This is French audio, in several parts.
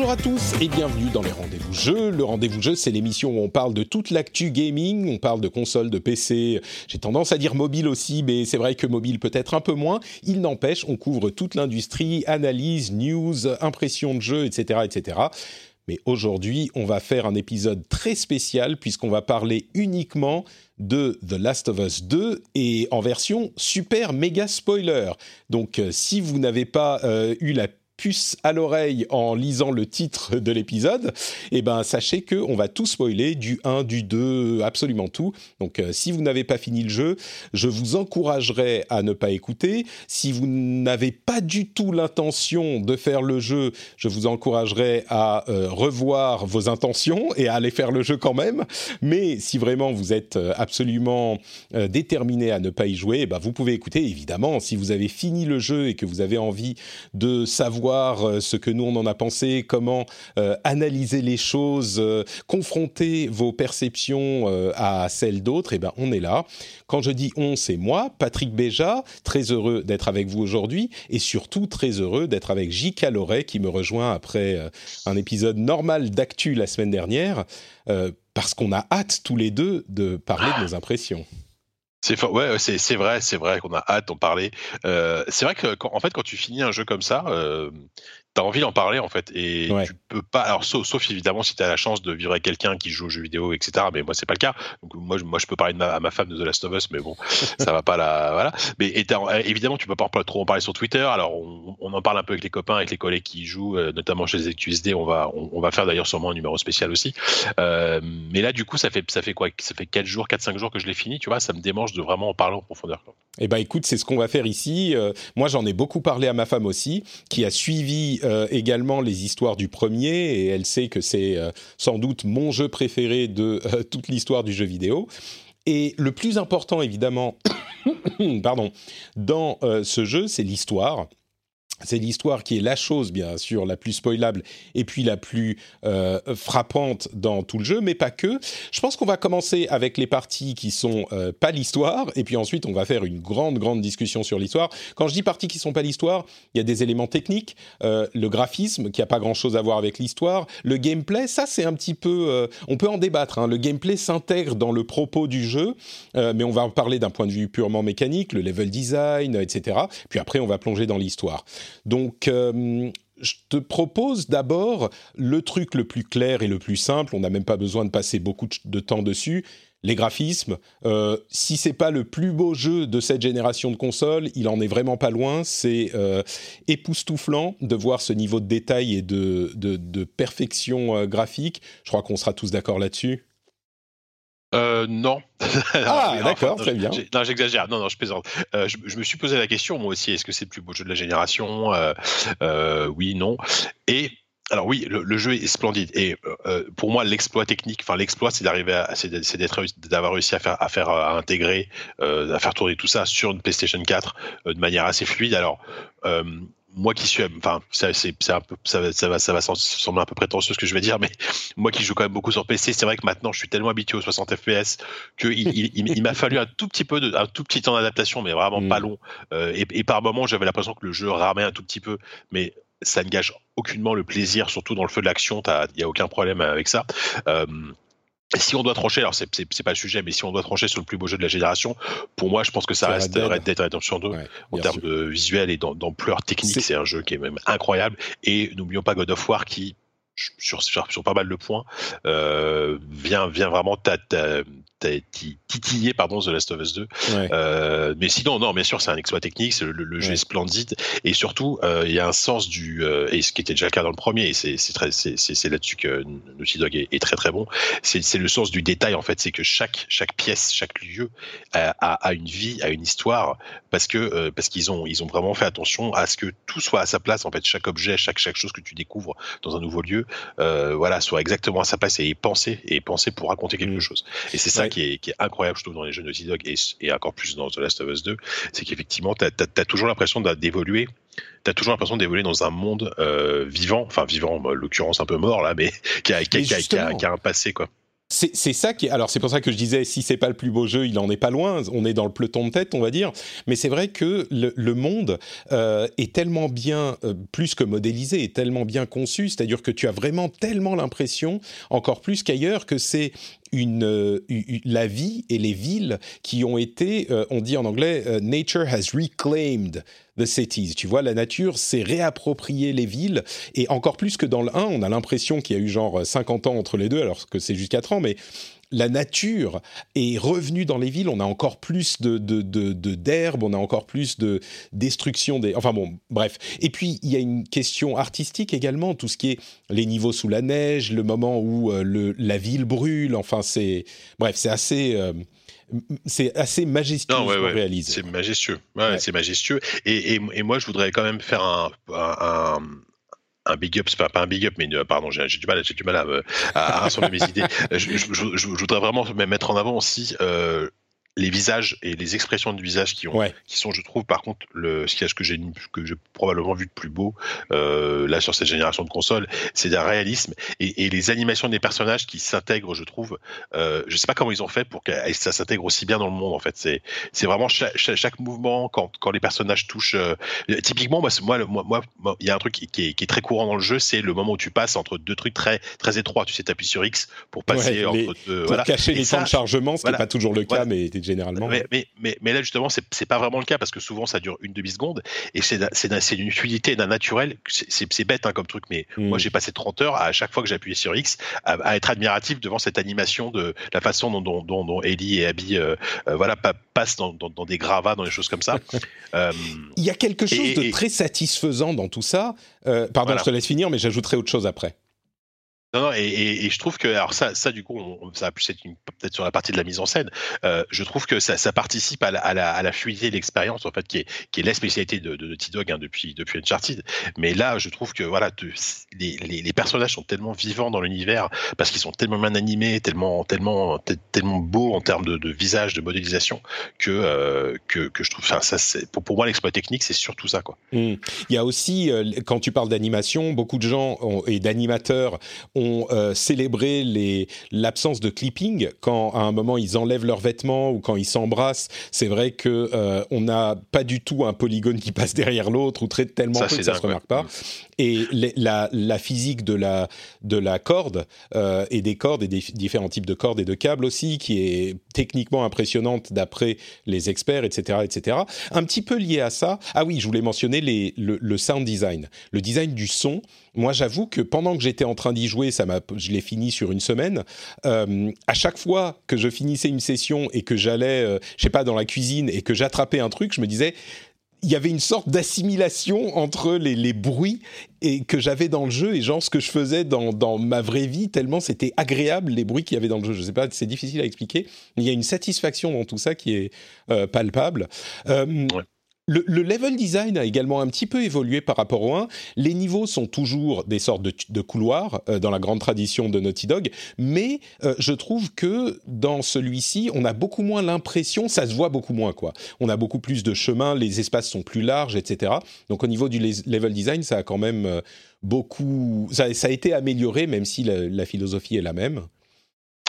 Bonjour à tous et bienvenue dans les rendez-vous jeux. Le rendez-vous jeux, c'est l'émission où on parle de toute l'actu gaming, on parle de consoles, de PC. J'ai tendance à dire mobile aussi, mais c'est vrai que mobile peut-être un peu moins. Il n'empêche, on couvre toute l'industrie, analyse, news, impression de jeux, etc., etc. Mais aujourd'hui, on va faire un épisode très spécial puisqu'on va parler uniquement de The Last of Us 2 et en version super méga spoiler. Donc, euh, si vous n'avez pas euh, eu la puce à l'oreille en lisant le titre de l'épisode, eh ben sachez que on va tout spoiler du 1, du 2, absolument tout. Donc euh, si vous n'avez pas fini le jeu, je vous encouragerai à ne pas écouter. Si vous n'avez pas du tout l'intention de faire le jeu, je vous encouragerai à euh, revoir vos intentions et à aller faire le jeu quand même. Mais si vraiment vous êtes euh, absolument déterminé à ne pas y jouer, eh ben vous pouvez écouter évidemment. Si vous avez fini le jeu et que vous avez envie de savoir euh, ce que nous on en a pensé, comment euh, analyser les choses, euh, confronter vos perceptions à celles d'autres, et ben on est là. Quand je dis on, c'est moi, Patrick Béja, très heureux d'être avec vous aujourd'hui et surtout très heureux d'être avec J. Loret qui me rejoint après un épisode normal d'actu la semaine dernière parce qu'on a hâte tous les deux de parler de nos impressions. C'est ouais, c'est vrai, c'est vrai qu'on a hâte d'en parler. Euh, c'est vrai que quand, en fait, quand tu finis un jeu comme ça, euh, t'as envie d'en parler en fait, et Ouais. tu peux pas. Alors sauf, sauf évidemment si t'as la chance de vivre avec quelqu'un qui joue aux jeux vidéo, etc. Mais moi c'est pas le cas. Donc moi, je- moi je peux parler de ma, à ma femme de The Last of Us, mais bon, ça va pas la voilà. Mais et t'as- évidemment tu peux pas trop en parler sur Twitter. Alors on, on en parle un peu avec les copains, avec les collègues qui y jouent, euh, notamment chez les QSD. On va on, on va faire d'ailleurs sûrement un numéro spécial aussi. Euh, mais là du coup ça fait ça fait quoi? Ça fait 4 jours, 4-5 jours que je l'ai fini. Tu vois, ça me démange de vraiment en parler en profondeur. Eh ben écoute, c'est ce qu'on va faire ici. Euh, moi, j'en ai beaucoup parlé à ma femme aussi, qui a suivi euh, également les histoires du premier, et elle sait que c'est euh, sans doute mon jeu préféré de euh, toute l'histoire du jeu vidéo. Et le plus important, évidemment, pardon, dans ce jeu, c'est l'histoire. C'est l'histoire qui est la chose, bien sûr, la plus spoilable et puis la plus euh, frappante dans tout le jeu, mais pas que. Je pense qu'on va commencer avec les parties qui sont euh, pas l'histoire, et puis ensuite on va faire une grande, grande discussion sur l'histoire. Quand je dis parties qui sont pas l'histoire, il y a des éléments techniques, euh, le graphisme qui a pas grand-chose à voir avec l'histoire, le gameplay, ça c'est un petit peu, euh, on peut en débattre. hein. Le gameplay s'intègre dans le propos du jeu, euh, mais on va en parler d'un point de vue purement mécanique, le level design, etc. Puis après on va plonger dans l'histoire. Donc euh, je te propose d'abord le truc le plus clair et le plus simple. On n'a même pas besoin de passer beaucoup de- temps dessus. Les graphismes. Euh, si c'est pas le plus beau jeu de cette génération de consoles, il en est vraiment pas loin. C'est euh, époustouflant de voir ce niveau de détail et de perfection euh, graphique. Je crois qu'on sera tous d'accord là-dessus. Euh, non. Ah, d'accord, très bien. Non, j'exagère. Non, non, je plaisante. Euh, je, je me suis posé la question, moi aussi, est-ce que c'est le plus beau jeu de la génération? Euh, euh, Oui, non. Et alors oui, le, le jeu est splendide. Et euh, pour moi, l'exploit technique, enfin l'exploit, c'est d'arriver, à, c'est d'être- d'avoir réussi à faire, à faire, à intégrer, euh, à faire tourner tout ça sur une PlayStation 4 euh, de manière assez fluide. Alors. Moi qui suis, enfin, ça, c'est, ça, va- ça va, ça va sembler un peu prétentieux ce que je vais dire, mais moi qui joue quand même beaucoup sur PC, c'est vrai que maintenant je suis tellement habitué aux 60 FPS que il, il, il- il m'a fallu un tout petit peu de, un tout petit temps d'adaptation, mais vraiment Mm. pas long. Euh, et, et par moments, j'avais l'impression que le jeu ramait un tout petit peu, mais ça ne gâche aucunement le plaisir, surtout dans le feu de l'action. Il n'y a aucun problème avec ça. Euh, si on doit trancher, alors c'est c'est- c'est pas le sujet, mais si on doit trancher sur le plus beau jeu de la génération, pour moi, je pense que ça reste Red Dead. Red Dead Redemption 2 Ouais, en termes sûr. de visuel et d'am- d'ampleur technique. C'est- un jeu qui est même incroyable. Et n'oublions pas God of War qui, sur, sur, sur pas mal de points, euh, vient, vient vraiment titillé pardon The Last of Us 2. Euh, mais sinon, non, bien sûr, c'est un exploit technique, le, jeu est splendide et surtout euh, il y a un sens du et ce qui était déjà le cas dans le premier et c'est c'est là-dessus que Naughty Dog est, très très bon. C'est le sens du détail en fait, c'est que chaque chaque pièce, chaque lieu a, a, une vie, a une histoire parce que parce qu'ils ont ils ont vraiment fait attention à ce que tout soit à sa place en fait, chaque objet, chaque chaque chose que tu découvres dans un nouveau lieu, voilà, soit exactement à sa place et pensé et pensé pour raconter quelque mm. chose. Et c'est ça qui, est, qui, est, incroyable, je trouve, dans les jeux Naughty Dog et, et encore plus dans The Last of Us 2, c'est qu'effectivement, tu as, toujours l'impression d'évoluer tu as toujours l'impression d'évoluer dans un monde euh, vivant, enfin vivant, en l'occurrence un peu mort là, mais qui a, qui, qui, a, qui a, un passé quoi. C'est ça qui est. Alors c'est pour ça que je disais si c'est pas le plus beau jeu, il en est pas loin. On est dans le peloton de tête, on va dire. Mais c'est vrai que le, monde euh, est tellement bien, euh, plus que modélisé, est tellement bien conçu. C'est-à-dire que tu as vraiment tellement l'impression, encore plus qu'ailleurs, que c'est euh, la vie et les villes qui ont été, on dit en anglais, nature has reclaimed the cities. Tu vois, la nature s'est réappropriée les villes et encore plus que dans le 1, on a l'impression qu'il y a eu genre 50 ans entre les deux, alors que c'est juste 4 ans, mais la nature est revenue dans les villes, on a encore plus de, d'herbe, on a encore plus de destruction des... Enfin bon, bref. Et puis, il y a une question artistique également, tout ce qui est les niveaux sous la neige, le moment où euh, le, la ville brûle, enfin c'est... Bref, c'est assez... Euh, c'est assez majestueux non, réaliser. C'est majestueux, c'est majestueux. Et, et, moi, je voudrais quand même faire un, un big up, c'est pas, pas un big up, mais euh, pardon, j'ai du mal, j'ai du mal à, à, rassembler mes idées. Je, je, je, voudrais vraiment mettre en avant aussi euh, les visages et les expressions de visage qui ont qui sont je trouve par contre le ce que j'ai que j'ai probablement vu de plus beau euh, là sur cette génération de consoles c'est un réalisme et, et, les animations des personnages qui s'intègrent je trouve euh, je sais pas comment ils ont fait pour que ça s'intègre aussi bien dans le monde en fait. C'est c'est vraiment chaque, chaque, mouvement quand quand les personnages touchent euh, typiquement moi moi moi il y a un truc qui, est, qui, est, très courant dans le jeu c'est le moment où tu passes entre deux trucs très très étroits. Tu sais t'appuies sur X pour passer entre deux pour cacher les temps de chargement ce n'est pas toujours le cas mais généralement. Mais, mais, mais, là, justement, c'est pas vraiment le cas parce que souvent, ça dure une demi-seconde et c'est d'une fluidité, d'un naturel. C'est bête hein, comme truc, mais hmm. moi, j'ai passé 30 heures à, chaque fois que j'appuyais sur X à, être admiratif devant cette animation de la façon dont, dont, dont, Ellie et Abby euh, euh, voilà, passent dans, dans, des gravats, dans des choses comme ça. Euh, Il y a quelque chose de très satisfaisant dans tout ça. pardon, je te laisse finir, mais j'ajouterai autre chose après. Non, non, et, je trouve que, alors ça, ça du coup, ça va plus être peut-être sur la partie de la mise en scène. Euh, je trouve que ça, participe à la, fluidité de l'expérience, en fait, qui est, la spécialité de, T-Dog hein, depuis, depuis Uncharted. Mais là, je trouve que voilà, les, personnages sont tellement vivants dans l'univers parce qu'ils sont tellement bien animés, tellement, tellement, tellement beaux en termes de, visage, de modélisation, que, euh, que, je trouve. Ça, pour, moi, l'exploit technique, c'est surtout ça, quoi. Mmh. Il y a aussi, euh, quand tu parles d'animation, beaucoup de gens et d'animateurs ont euh, célébré l'absence de clipping quand à un moment ils enlèvent leurs vêtements ou quand ils s'embrassent. C'est vrai que euh, on n'a pas du tout un polygone qui passe derrière l'autre ou très tellement peu que ça se remarque pas. Et la, physique de la de la corde euh, et des cordes et des différents types de cordes et de câbles aussi qui est techniquement impressionnante d'après les experts, etc., etc. Un petit peu lié à ça. Ah oui, je voulais mentionner le, sound design, le design du son moi, j'avoue que pendant que j'étais en train d'y jouer, ça je l'ai fini sur une semaine. Euh, à chaque fois que je finissais une session et que j'allais, euh, je sais pas, dans la cuisine et que j'attrapais un truc, je me disais, il y avait une sorte d'assimilation entre les, bruits et que j'avais dans le jeu et genre ce que je faisais dans, dans ma vraie vie, tellement c'était agréable les bruits qu'il y avait dans le jeu. Je sais pas, c'est difficile à expliquer, mais il y a une satisfaction dans tout ça qui est euh, palpable. Euh, le, level design a également un petit peu évolué par rapport au 1. Les niveaux sont toujours des sortes de, couloirs euh, dans la grande tradition de Naughty Dog, mais euh, je trouve que dans celui-ci, on a beaucoup moins l'impression, ça se voit beaucoup moins quoi. On a beaucoup plus de chemins, les espaces sont plus larges, etc. Donc au niveau du level design, ça a quand même euh, beaucoup, ça, a été amélioré, même si la philosophie est la même.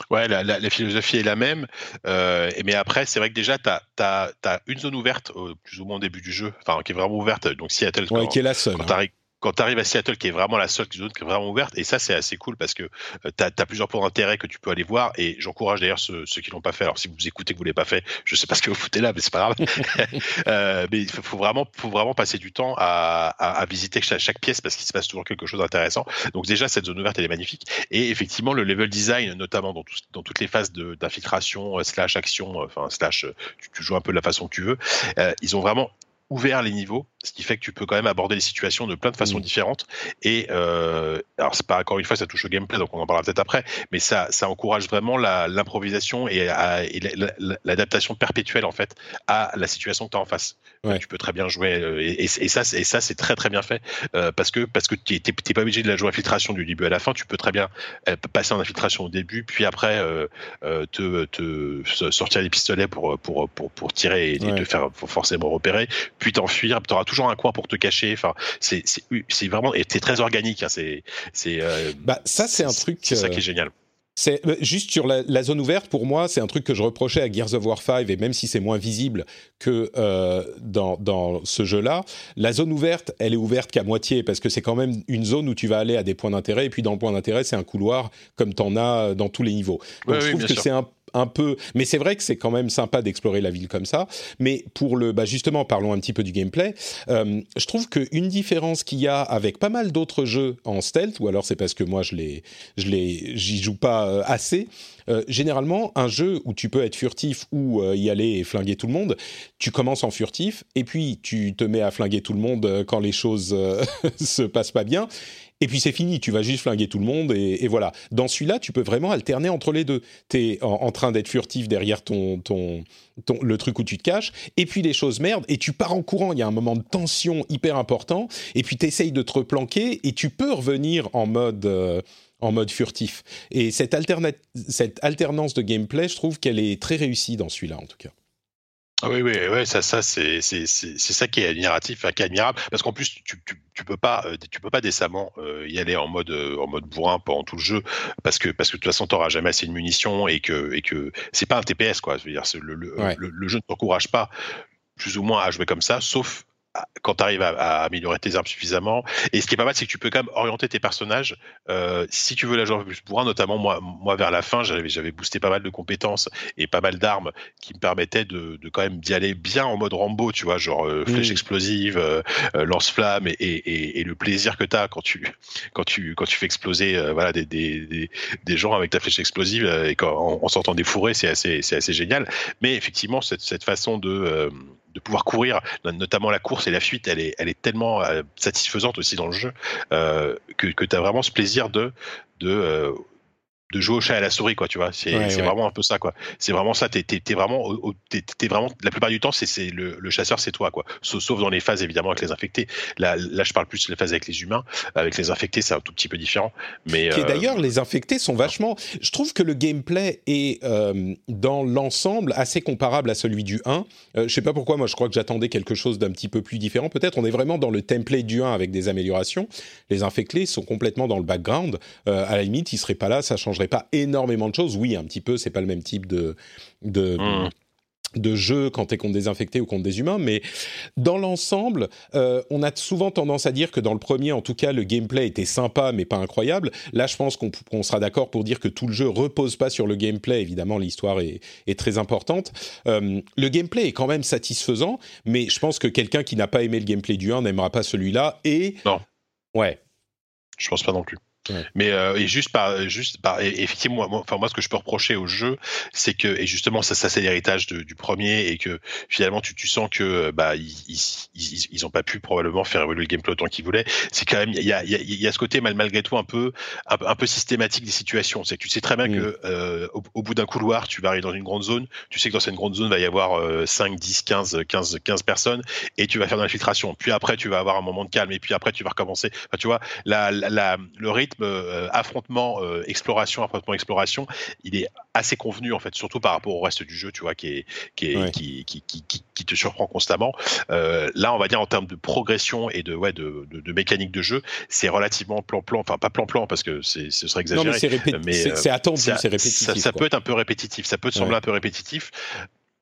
Ouais, la, la, la, philosophie est la même. Euh, mais après, c'est vrai que déjà, tu as, as, une zone ouverte, plus ou moins au début du jeu, enfin, qui est vraiment ouverte. Donc, Seattle. Ouais, qui est la seule. Quand hein. Quand tu arrives à Seattle, qui est vraiment la seule zone qui est vraiment ouverte, et ça c'est assez cool parce que euh, tu as, plusieurs points d'intérêt que tu peux aller voir, et j'encourage d'ailleurs ceux, qui l'ont pas fait. Alors si vous écoutez que vous l'avez pas fait, je sais pas ce que vous foutez là, mais c'est pas grave. euh, mais il faut, vraiment, faut vraiment passer du temps à, à, visiter chaque, pièce parce qu'il se passe toujours quelque chose d'intéressant. Donc déjà cette zone ouverte elle est magnifique, et effectivement le level design, notamment dans, dans toutes les phases d'infiltration euh, slash action, euh, enfin slash tu, tu, joues un peu de la façon que tu veux, ils ont vraiment ouvert les niveaux ce qui fait que tu peux quand même aborder les situations de plein de façons mmh. différentes. Et euh, alors c'est pas encore une fois ça touche au gameplay, donc on en parlera peut-être après, mais ça ça encourage vraiment l'improvisation et, l'adaptation perpétuelle en fait à la situation que tu as en face. Tu peux très bien jouer euh, et, ça et ça c'est très très bien fait euh, parce que parce que tu n'es pas obligé de la jouer infiltration du début à la fin. Tu peux très bien passer en infiltration au début, puis après te, te sortir les pistolets pour pour pour, pour tirer et, te faire forcément repérer, puis t'enfuir. Tu auras toujours un coin pour te cacher. Enfin, c'est vraiment et c'est très organique. Hein, c'est c'est euh, bah ça c'est un truc. C'est ça qui est génial. C'est euh, juste sur la, zone ouverte. Pour moi, c'est un truc que je reprochais à Gears of War 5 et même si c'est moins visible que euh, dans, dans ce jeu-là, la zone ouverte, elle est ouverte qu'à moitié parce que c'est quand même une zone où tu vas aller à des points d'intérêt et puis dans le point d'intérêt, c'est un couloir comme tu en as dans tous les niveaux. Donc je trouve que c'est un un peu. Mais c'est vrai que c'est quand même sympa d'explorer la ville comme ça. Mais pour le, bah justement, parlons un petit peu du gameplay. Euh, je trouve qu'une différence qu'il y a avec pas mal d'autres jeux en stealth, ou alors c'est parce que moi je les, je les, j'y joue pas euh, assez. Euh, généralement, un jeu où tu peux être furtif ou y aller et flinguer tout le monde, tu commences en furtif et puis tu te mets à flinguer tout le monde quand les choses se passent pas bien et puis c'est fini, tu vas juste flinguer tout le monde, et, voilà. Dans celui-là, tu peux vraiment alterner entre les deux. Tu es en, train d'être furtif derrière ton, ton, le truc où tu te caches, et puis les choses merdent, et tu pars en courant, il y a un moment de tension hyper important, et puis tu essayes de te replanquer, et tu peux revenir en mode... Euh, en mode furtif. Et cette alternance de gameplay, je trouve qu'elle est très réussie dans celui-là, en tout cas. Ah oui, oui, ouais, ça, ça, c'est, c'est, c'est, ça qui est admiratif, qui est admirable, parce qu'en plus, tu, tu, tu, peux pas, euh, tu peux pas décemment euh, y aller en mode, euh, en mode bourrin pendant tout le jeu, parce que, parce que de toute façon, t'auras jamais assez de munitions et que, et que c'est pas un TPS, quoi. Je veux dire, le, le, le, jeu ne t'encourage pas plus ou moins à jouer comme ça, sauf quand tu arrives à, améliorer tes armes suffisamment. Et ce qui est pas mal, c'est que tu peux quand même orienter tes personnages. Euh, si tu veux la jouer un peu plus bourrin, notamment moi, moi vers la fin, j'avais, j'avais boosté pas mal de compétences et pas mal d'armes qui me permettaient de, de quand même d'y aller bien en mode Rambo, tu vois, genre euh, flèche explosive, euh, euh, lance-flamme et, et, et, le plaisir que tu as quand tu, quand tu, quand tu fais exploser euh, voilà, des, des, des, gens avec ta flèche explosive et quand, en, sortant des fourrés, c'est assez, c'est assez génial. Mais effectivement, cette, cette façon de de pouvoir courir, notamment la course et la fuite, elle est, elle est tellement euh, satisfaisante aussi dans le jeu euh, que, que tu as vraiment ce plaisir de, euh, de jouer au chat et à la souris quoi tu vois. C'est vraiment un peu ça quoi. C'est vraiment ça. T'es es, vraiment t'es vraiment la plupart du temps c'est le, le, chasseur c'est toi quoi. Sauf, dans les phases évidemment avec les infectés. Là là je parle plus des phases avec les humains. Avec les infectés c'est un tout petit peu différent. Mais euh... d'ailleurs les infectés sont vachement je trouve que le gameplay est euh, dans l'ensemble assez comparable à celui du 1 euh, je sais pas pourquoi moi je crois que j'attendais quelque chose d'un petit peu plus différent. Peut-être on est vraiment dans le template du 1 avec des améliorations. Les infectés sont complètement dans le background. Euh, à la limite ils seraient pas là ça changerait pas énormément de choses. Oui, un petit peu, c'est pas le même type de, de, mmh. de jeu quand tu es contre des infectés ou contre des humains, mais dans l'ensemble, euh, on a souvent tendance à dire que dans le premier, en tout cas, le gameplay était sympa mais pas incroyable. Là, je pense qu'on sera d'accord pour dire que tout le jeu repose pas sur le gameplay. Évidemment, l'histoire est, est, très importante. Euh, le gameplay est quand même satisfaisant, mais je pense que quelqu'un qui n'a pas aimé le gameplay du 1 n'aimera pas celui-là. Et non, ouais, je pense pas non plus. Mais euh, et juste par juste par effectivement moi, enfin moi ce que je peux reprocher au jeu c'est que et justement ça ça c'est l'héritage du premier et que finalement tu tu sens que bah ils ils, ils, ont pas pu probablement faire évoluer le gameplay autant qu'ils voulaient. C'est quand même il y a il y a, y a ce côté mal, malgré tout un peu un, peu systématique des situations. C'est que tu sais très bien que euh, au, bout d'un couloir tu vas arriver dans une grande zone tu sais que dans cette grande zone va y avoir euh, 5 10 15 15 15 personnes et tu vas faire de l'infiltration. Puis après tu vas avoir un moment de calme et puis après tu vas recommencer. Enfin, tu vois la, la, la le rythme euh, affrontement euh, exploration affrontement exploration il est assez convenu en fait surtout par rapport au reste du jeu tu vois qui est qui est, qui, qui, qui, qui, te surprend constamment. Euh, là on va dire en termes de progression et de ouais de, de, de mécanique de jeu c'est relativement plan plan enfin pas plan plan parce que c'est ce serait exagéré mais c'est attendu c'est répétitif ça, ça peut être un peu répétitif ça peut te sembler un peu répétitif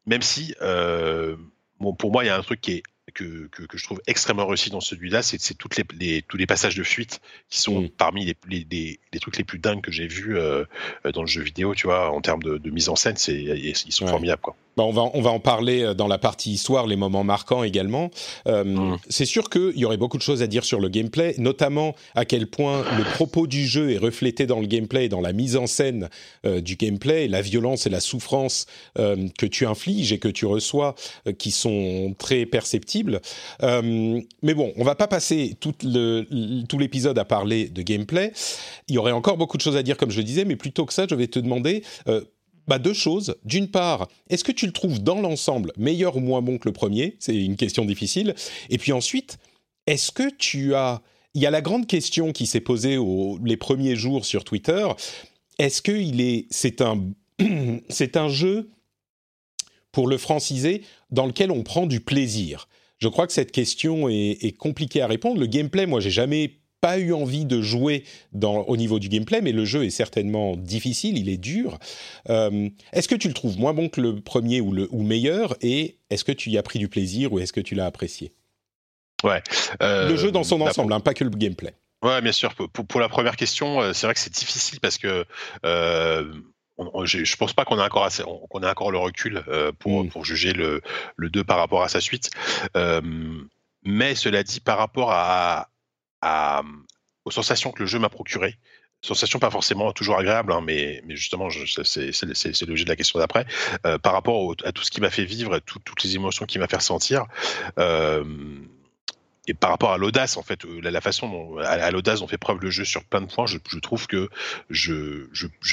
même si bon pour moi il y a un truc qui est que, que, je trouve extrêmement réussi dans celui-là, c'est toutes les, tous les passages de fuite qui sont mm. parmi les, les, les, trucs les plus dingues que j'ai vus dans le jeu vidéo, tu vois, en termes de, mise en scène, ils sont formidables, quoi. Bah, on, va, on va en parler euh, dans la partie histoire, les moments marquants également. Euh, mm. C'est sûr qu'il y aurait beaucoup de choses à dire sur le gameplay, notamment à quel point le propos du jeu est reflété dans le gameplay, dans la mise en scène euh, du gameplay, la violence et la souffrance que tu infliges et que tu reçois, qui sont très perceptibles. mais bon, on va pas passer tout l'épisode à parler de gameplay. Il y aurait encore beaucoup de choses à dire, comme je le disais, mais plutôt que ça, je vais te demander bah, deux choses. D'une part, est-ce que tu le trouves dans l'ensemble meilleur ou moins bon que le premier? C'est une question difficile. Et puis ensuite, est-ce que tu as... Il y a la grande question qui s'est posée les premiers jours sur Twitter. Est-ce que est, c'est un, c'est un jeu pour le franciser dans lequel on prend du plaisir? Je crois que cette question est, est compliquée à répondre. Le gameplay, moi, j'ai jamais pas eu envie de jouer dans, au niveau du gameplay, mais le jeu est certainement difficile, il est dur. Euh, est-ce que tu le trouves moins bon que le premier ou, le, ou meilleur? Et est-ce que tu y as pris du plaisir ou est-ce que tu l'as apprécié? Ouais. Euh, le jeu dans son ensemble, hein, pas que le gameplay. Ouais, bien sûr. Pour, pour la première question, euh, c'est vrai que c'est difficile parce que on, je pense pas qu'on ait encore assez, qu'on ait encore le recul pour, mm. pour juger le, le 2 par rapport à sa suite. mais cela dit, par rapport à, aux sensations que le jeu m'a procurées. Sensations pas forcément toujours agréables, hein, mais, justement, c'est le jeu de la question d'après. Euh, par rapport à tout ce qui m'a fait vivre, toutes les émotions qui m'a fait ressentir, et par rapport à l'audace, en fait, euh, la, façon dont à, l'audace dont fait preuve le jeu sur plein de points, je, trouve que je,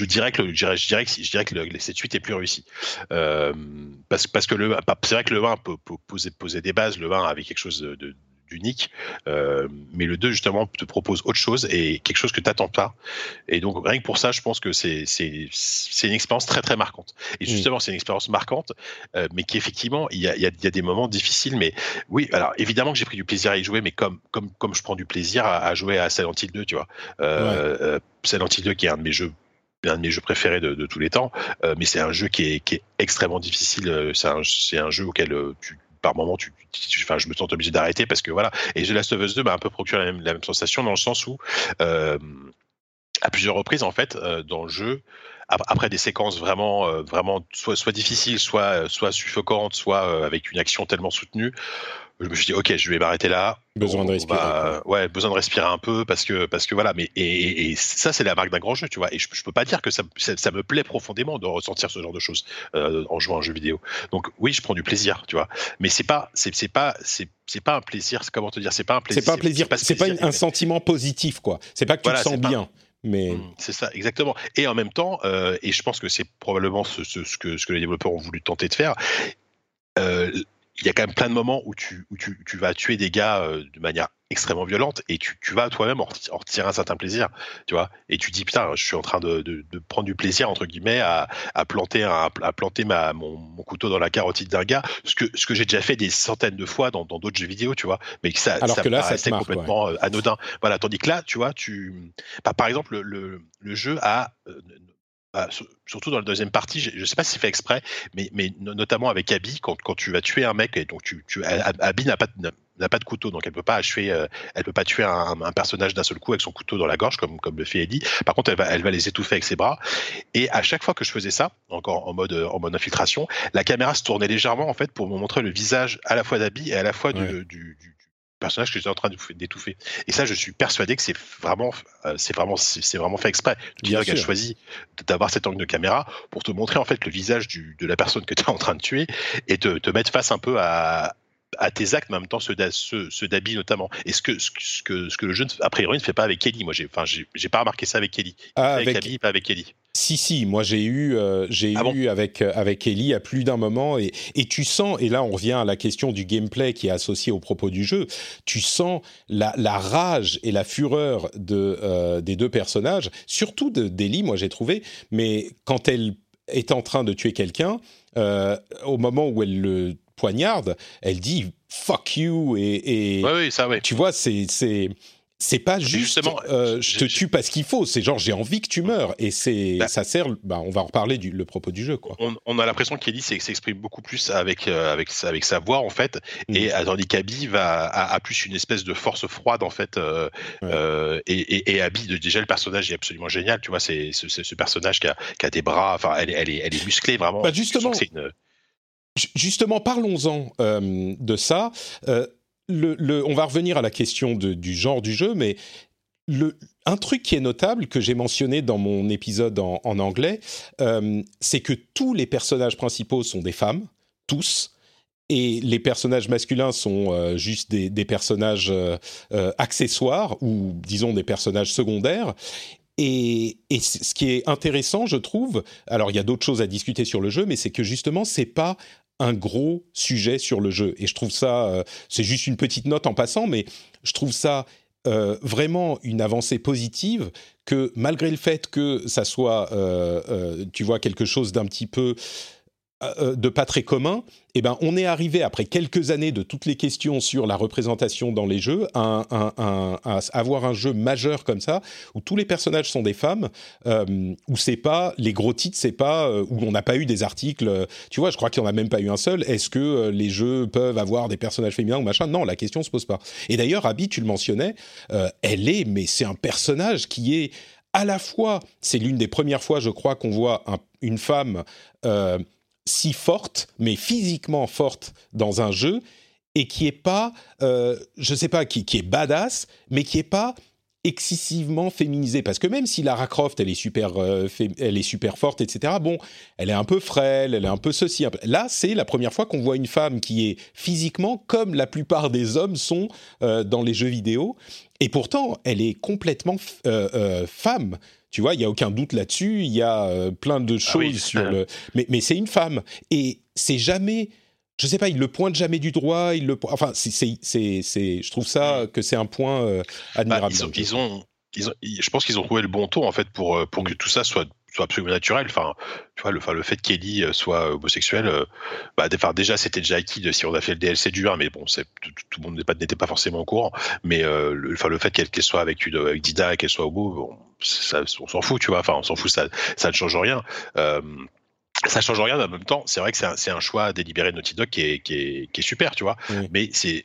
dirais que le, je dirais, je je dirais que le, cette suite est plus réussie. Euh, parce, que c'est vrai que le 1 peut, poser, poser des bases, le 1 avait quelque chose de, d'unique. Euh, mais le 2, justement, te propose autre chose et quelque chose que tu n'attends pas. Et donc, rien que pour ça, je pense que c'est, une expérience très, très marquante. Et mm. justement, c'est une expérience marquante, euh, mais qui, effectivement, il y a, y, a, y a, des moments difficiles. Mais oui, alors, évidemment que j'ai pris du plaisir à y jouer, mais comme, comme, comme je prends du plaisir à, jouer à Silent Hill 2, tu vois. Euh, euh, Silent Hill 2, qui est un de mes jeux un de mes jeux préférés de, de tous les temps, euh, mais c'est un jeu qui est, qui est extrêmement difficile. C'est un, c'est un jeu auquel tu, par moment, je me sens obligé d'arrêter parce que voilà. Et The Last of Us 2 m'a un peu procuré la même, sensation dans le sens où, euh, à plusieurs reprises, en fait, euh, dans le jeu, après des séquences vraiment, euh, vraiment soit, soit difficiles, soit, soit suffocantes, soit avec une action tellement soutenue, je me suis dit ok je vais m'arrêter là. Besoin de respirer ouais besoin de respirer un peu parce que parce que voilà mais et, et ça c'est la marque d'un grand jeu tu vois et je, je peux pas dire que ça, ça, me plaît profondément de ressentir ce genre de choses euh, en jouant à un jeu vidéo. Donc oui je prends du plaisir tu vois mais c'est pas c'est pas c'est c'est pas un plaisir comment te dire c'est pas un plaisir c'est pas un plaisir c'est pas, un sentiment positif quoi. C'est pas que tu te sens bien mais mmh, c'est ça exactement. Et en même temps euh, et je pense que c'est probablement ce, ce, ce, que ce que les développeurs ont voulu tenter de faire euh, il y a quand même plein de moments où tu, où tu, tu vas tuer des gars euh, de manière extrêmement violente et tu, tu vas toi-même en, retirer un certain plaisir, tu vois. Et tu dis putain, je suis en train de, de, de prendre du plaisir entre guillemets à, à planter un, à planter ma, mon, mon, couteau dans la carotide d'un gars, ce que ce que j'ai déjà fait des centaines de fois dans d'autres jeux vidéo, tu vois. Mais ça, Alors ça que là, ça complètement euh, anodin. Voilà, tandis que là, tu vois, tu, bah, par exemple, le, le jeu a euh, bah, surtout dans la deuxième partie, je ne sais pas si c'est fait exprès, mais, mais notamment avec Abby, quand, quand, tu vas tuer un mec, et donc tu, tu Abby n'a pas de, n'a pas de couteau, donc elle peut pas achever, euh, elle peut pas tuer un, un personnage d'un seul coup avec son couteau dans la gorge comme comme le fait Ellie. Par contre, elle va elle va les étouffer avec ses bras. Et à chaque fois que je faisais ça, encore en mode en mode infiltration, la caméra se tournait légèrement en fait pour me montrer le visage à la fois d'Abby et à la fois du, du, du, personnage que j'étais en train d'étouffer. Et ça, je suis persuadé que c'est vraiment, euh, c'est vraiment, c'est vraiment fait exprès. A choisi d'avoir cet angle de caméra pour te montrer en fait le visage du, de la personne que tu es en train de tuer et te, te mettre face un peu à, à tes actes, mais en même temps ceux d'habits notamment. Et ce que, ce, que, ce que le jeu, a priori, ne fait pas avec Kelly. Moi, j'ai, enfin, j'ai pas remarqué ça avec Kelly. Ah, avec, avec pas avec Kelly. Si, si, moi j'ai eu, euh, j'ai ah eu avec, euh, avec Ellie à plus d'un moment, et, et, tu sens, et là on revient à la question du gameplay qui est associé au propos du jeu, tu sens la, la rage et la fureur de, euh, des deux personnages, surtout d'Ellie, moi j'ai trouvé, mais quand elle est en train de tuer quelqu'un, au moment où elle le poignarde, elle dit fuck you et, et oui, ça, oui. tu vois c'est c'est pas juste euh, je te tue parce qu'il faut, c'est genre j'ai envie que tu meurs et c'est bah ça sert. Bah, on va en reparler du le propos du jeu quoi. On, a l'impression qu'Ellie s'exprime beaucoup plus avec euh, avec avec sa voix en fait mmh. et tandis qu'Abby va a, plus une espèce de force froide en fait euh, et, et, et, Abby déjà le personnage est absolument génial tu vois c'est ce, personnage qui a, qui a des bras enfin elle, elle est elle est musclée vraiment. Bah justement. Justement, parlons-en de ça le, on va revenir à la question du genre du jeu, mais un truc qui est notable, que j'ai mentionné dans mon épisode en, anglais, euh, c'est que tous les personnages principaux sont des femmes, tous, et les personnages masculins sont euh, juste des, personnages euh, accessoires, ou disons des personnages secondaires. Et, et, ce qui est intéressant, je trouve, alors il y a d'autres choses à discuter sur le jeu, mais c'est que justement, c'est pas un gros sujet sur le jeu. Et je trouve ça, euh, c'est juste une petite note en passant, mais je trouve ça euh, vraiment une avancée positive que malgré le fait que ça soit, euh, tu vois, quelque chose d'un petit peu de pas très commun, eh ben, on est arrivé, après quelques années de toutes les questions sur la représentation dans les jeux, à, avoir un jeu majeur comme ça, où tous les personnages sont des femmes, euh, où c'est pas, les gros titres, c'est pas, euh, où on n'a pas eu des articles, tu vois, je crois qu'il n'y en a même pas eu un seul, est-ce que les jeux peuvent avoir des personnages féminins ou machin? Non, la question se pose pas. Et d'ailleurs, Abby, tu le mentionnais, elle est, mais c'est un personnage qui est à la fois, c'est l'une des premières fois, je crois, qu'on voit une femme si forte, mais physiquement forte dans un jeu, et qui est pas, euh, je sais pas, qui, qui est badass, mais qui est pas excessivement féminisée parce que même si Lara Croft elle est super euh, elle est super forte etc bon elle est un peu frêle elle est un peu ceci là c'est la première fois qu'on voit une femme qui est physiquement comme la plupart des hommes sont euh, dans les jeux vidéo et pourtant elle est complètement femme tu vois, il y a aucun doute là-dessus. Il y a euh, plein de ah choses sur le. Mais, mais c'est une femme et c'est jamais. Je sais pas, il le pointe jamais du droit. Il le. Enfin, c'est, c'est, c'est, je trouve ça que c'est un point euh, bah, admirable. ils, ont, ils, ont, je pense qu'ils ont trouvé le bon ton en fait pour euh, pour que tout ça soit soit absolument naturel. Enfin, tu vois, le, enfin, le fait qu'Ellie soit homosexuelle, bah, déjà, c'était déjà acquis si on a fait le DLC du 1, mais bon, c'est, tout, le monde n'était pas, pas, forcément au courant. Mais le, enfin, le fait qu'elle, soit avec, une, avec Dida et qu'elle soit homo, bon, ça, on s'en fout, tu vois. Enfin, on s'en fout, ça, ça ne change rien. Euh, ça change rien, mais en même temps, c'est vrai que c'est un, un, choix délibéré de Naughty Dog qui est, qui est, qui est super, tu vois. Mais c'est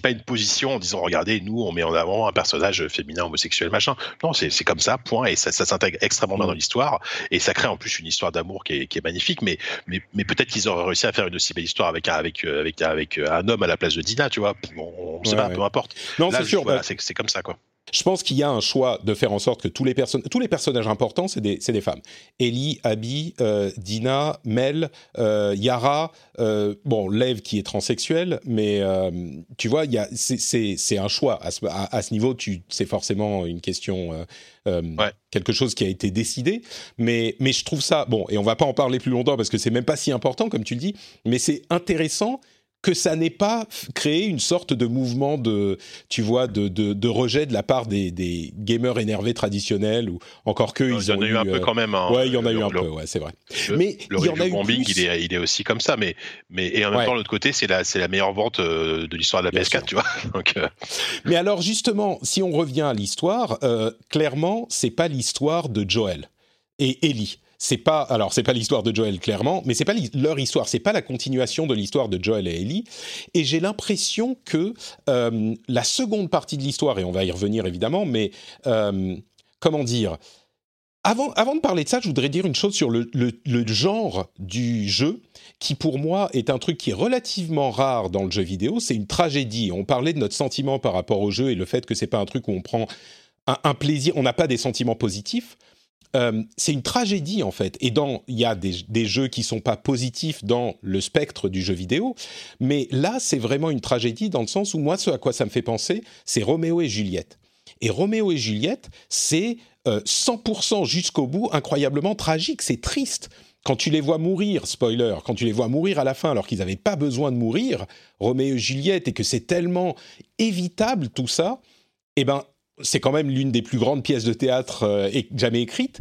pas une position en disant regardez, nous on met en avant un personnage féminin homosexuel machin. Non, c'est comme ça, point. Et ça, ça s'intègre extrêmement bien dans l'histoire et ça crée en plus une histoire d'amour qui est, qui est magnifique. Mais mais, mais peut-être qu'ils auraient réussi à faire une aussi belle histoire avec avec avec avec, un homme à la place de Dina, tu vois. On, sait pas, peu importe. Non, c'est sûr. Voilà, c'est comme ça, quoi. Je pense qu'il y a un choix de faire en sorte que tous les, tous les personnages importants, c'est des, des, femmes. Ellie, Abby, euh, Dina, Mel, euh, Yara, euh, bon, Lev qui est transsexuel, mais tu vois, c'est un choix. À ce, à, ce niveau, c'est forcément une question, quelque chose qui a été décidé. Mais, mais je trouve ça, bon, et on va pas en parler plus longtemps parce que c'est même pas si important, comme tu le dis, mais c'est intéressant que ça n'ait pas créé une sorte de mouvement de, tu vois, de, de, rejet de la part des, des, gamers énervés traditionnels ou encore que ils ont eu, un peu quand même. Hein, ouais, il y en a eu un peu, ouais, c'est vrai. mais il y en a eu plus... il est, il est aussi comme ça, mais, mais et en même temps, l'autre côté, c'est la, c'est la meilleure vente euh, de l'histoire de la PS4, tu vois. Donc, euh. Mais alors justement, si on revient à l'histoire, euh, clairement, c'est pas l'histoire de Joel et Ellie c'est pas alors c'est pas l'histoire de Joel clairement, mais c'est pas leur histoire, c'est pas la continuation de l'histoire de Joel et Ellie. Et j'ai l'impression que euh, la seconde partie de l'histoire, et on va y revenir évidemment, mais euh, comment dire avant, avant de parler de ça, je voudrais dire une chose sur le, le, genre du jeu, qui pour moi est un truc qui est relativement rare dans le jeu vidéo. C'est une tragédie. On parlait de notre sentiment par rapport au jeu et le fait que c'est pas un truc où on prend un plaisir, on n'a pas des sentiments positifs. Euh, c'est une tragédie en fait. Et dans, il y a des, jeux qui sont pas positifs dans le spectre du jeu vidéo, mais là c'est vraiment une tragédie dans le sens où moi ce à quoi ça me fait penser, c'est Roméo et Juliette. Et Roméo et Juliette, c'est 100% euh, jusqu'au bout incroyablement tragique. C'est triste quand tu les vois mourir, spoiler, quand tu les vois mourir à la fin alors qu'ils n'avaient pas besoin de mourir, Roméo et Juliette, et que c'est tellement évitable tout ça, eh ben c'est quand même l'une des plus grandes pièces de théâtre euh, jamais écrites,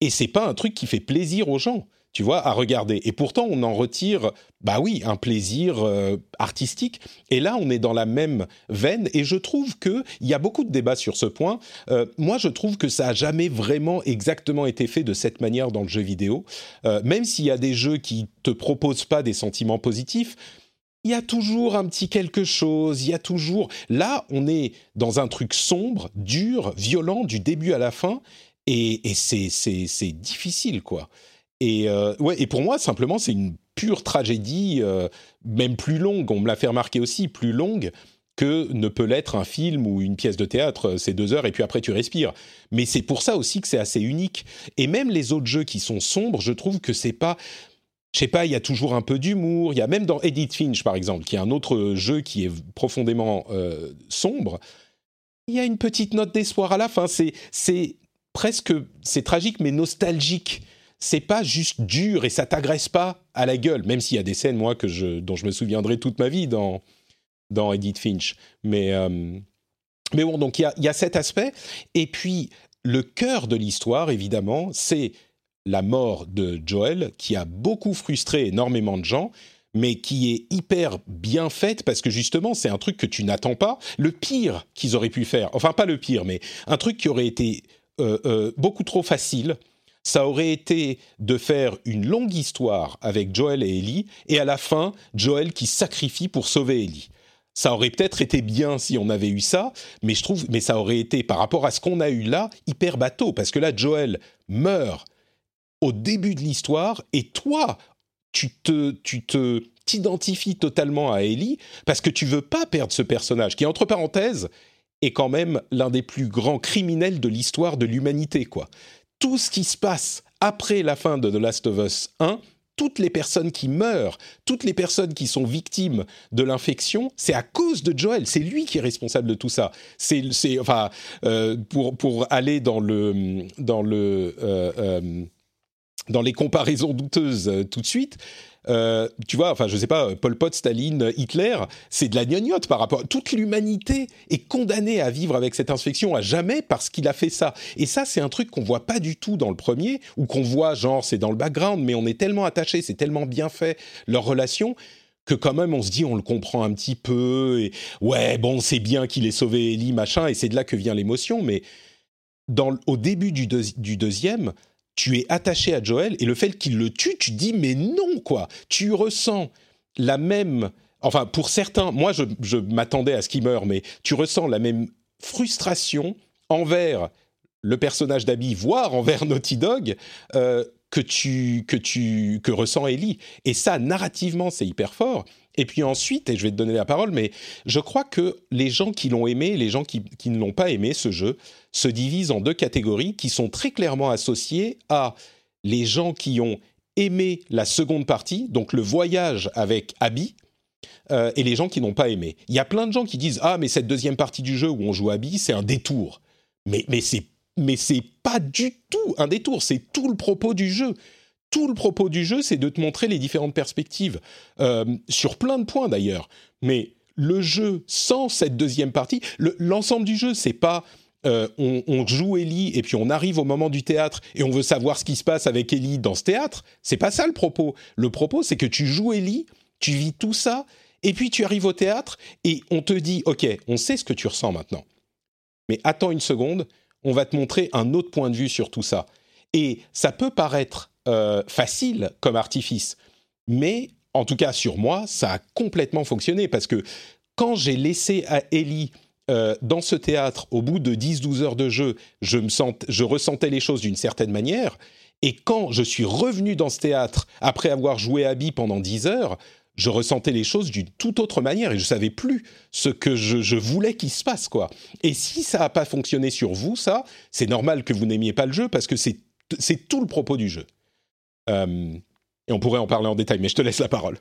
et c'est pas un truc qui fait plaisir aux gens. tu vois, à regarder. Et pourtant, on en retire, bah oui, un plaisir euh, artistique. Et là, on est dans la même veine. Et je trouve que il y a beaucoup de débats sur ce point. Euh, moi, je trouve que ça a jamais vraiment exactement été fait de cette manière dans le jeu vidéo. Même s'il y a des jeux qui te proposent pas des sentiments positifs, il y a toujours un petit quelque chose, il y a toujours... Là, on est dans un truc sombre, dur, violent, du début à la fin, et, c'est difficile, quoi. Et, euh, ouais, et pour moi, simplement, c'est une pure tragédie, euh, même plus longue, on me l'a fait remarquer aussi, plus longue que ne peut l'être un film ou une pièce de théâtre, c'est deux heures et puis après tu respires. Mais c'est pour ça aussi que c'est assez unique. Et même les autres jeux qui sont sombres, je trouve que c'est pas... Je sais pas, il y a toujours un peu d'humour. Il y a même dans Edith Finch, par exemple, qui est un autre jeu qui est profondément euh, sombre. Il y a une petite note d'espoir à la fin. C'est presque, c'est tragique mais nostalgique c'est pas juste dur et ça t'agresse pas à la gueule, même s'il y a des scènes, moi, que dont je me souviendrai toute ma vie dans, dans Edith Finch. Mais, euh, mais bon, donc il y a, y a cet aspect. Et puis, le cœur de l'histoire, évidemment, c'est la mort de Joel, qui a beaucoup frustré énormément de gens, mais qui est hyper bien faite parce que justement, c'est un truc que tu n'attends pas. Le pire qu'ils auraient pu faire, enfin pas le pire, mais un truc qui aurait été euh, euh, beaucoup trop facile, ça aurait été de faire une longue histoire avec Joel et Ellie, et à la fin, Joel qui sacrifie pour sauver Ellie. Ça aurait peut-être été bien si on avait eu ça, mais je trouve, mais ça aurait été par rapport à ce qu'on a eu là hyper bateau, parce que là, Joel meurt au début de l'histoire, et toi, tu te, tu te t'identifies totalement à Ellie parce que tu veux pas perdre ce personnage qui, entre parenthèses, est quand même l'un des plus grands criminels de l'histoire de l'humanité, quoi tout ce qui se passe après la fin de The Last of Us 1, toutes les personnes qui meurent, toutes les personnes qui sont victimes de l'infection, c'est à cause de Joel. C'est lui qui est responsable de tout ça. C'est, enfin, euh, pour pour aller dans le dans le euh, euh, dans les comparaisons douteuses tout de suite. Euh, tu vois, enfin, je sais pas, Pol Pot, Staline, Hitler, c'est de la gnognotte par rapport. Toute l'humanité est condamnée à vivre avec cette infection à jamais parce qu'il a fait ça. Et ça, c'est un truc qu'on voit pas du tout dans le premier, ou qu'on voit genre c'est dans le background, mais on est tellement attaché, c'est tellement bien fait leur relation que quand même on se dit on le comprend un petit peu et ouais bon c'est bien qu'il ait sauvé Ellie machin et c'est de là que vient l'émotion mais au début du deuxième tu es attaché à Joel et le fait qu'il le tue, tu dis mais non quoi. Tu ressens la même, enfin pour certains, moi je, m'attendais à ce qu'il meure, mais tu ressens la même frustration envers le personnage d'Abby, voire envers Naughty Dog, euh, que tu que tu que ressent Ellie. Et ça, narrativement, c'est hyper fort. Et puis ensuite, et je vais te donner la parole, mais je crois que les gens qui l'ont aimé les gens qui, qui ne l'ont pas aimé, ce jeu, se divisent en deux catégories qui sont très clairement associées à les gens qui ont aimé la seconde partie, donc le voyage avec Abby, euh, et les gens qui n'ont pas aimé. Il y a plein de gens qui disent ah mais cette deuxième partie du jeu où on joue Abby, c'est un détour. Mais mais c'est mais c'est pas du tout un détour, c'est tout le propos du jeu tout le propos du jeu, c'est de te montrer les différentes perspectives, euh, sur plein de points d'ailleurs. Mais le jeu, sans cette deuxième partie, l'ensemble du jeu, c'est pas euh, on, joue Ellie et puis on arrive au moment du théâtre et on veut savoir ce qui se passe avec Ellie dans ce théâtre. C'est pas ça le propos. Le propos, c'est que tu joues Ellie, tu vis tout ça, et puis tu arrives au théâtre et on te dit, ok, on sait ce que tu ressens maintenant. Mais attends une seconde, on va te montrer un autre point de vue sur tout ça. Et ça peut paraître euh, facile comme artifice. Mais en tout cas, sur moi, ça a complètement fonctionné parce que quand j'ai laissé à Ellie euh, dans ce théâtre, au bout de 10-12 heures de jeu, je, me je ressentais les choses d'une certaine manière. Et quand je suis revenu dans ce théâtre, après avoir joué Abby pendant 10 heures, je ressentais les choses d'une toute autre manière et je savais plus ce que je, je voulais qu'il se passe, quoi. Et si ça n'a pas fonctionné sur vous, ça, c'est normal que vous n'aimiez pas le jeu parce que c'est tout le propos du jeu. Euh, et on pourrait en parler en détail, mais je te laisse la parole.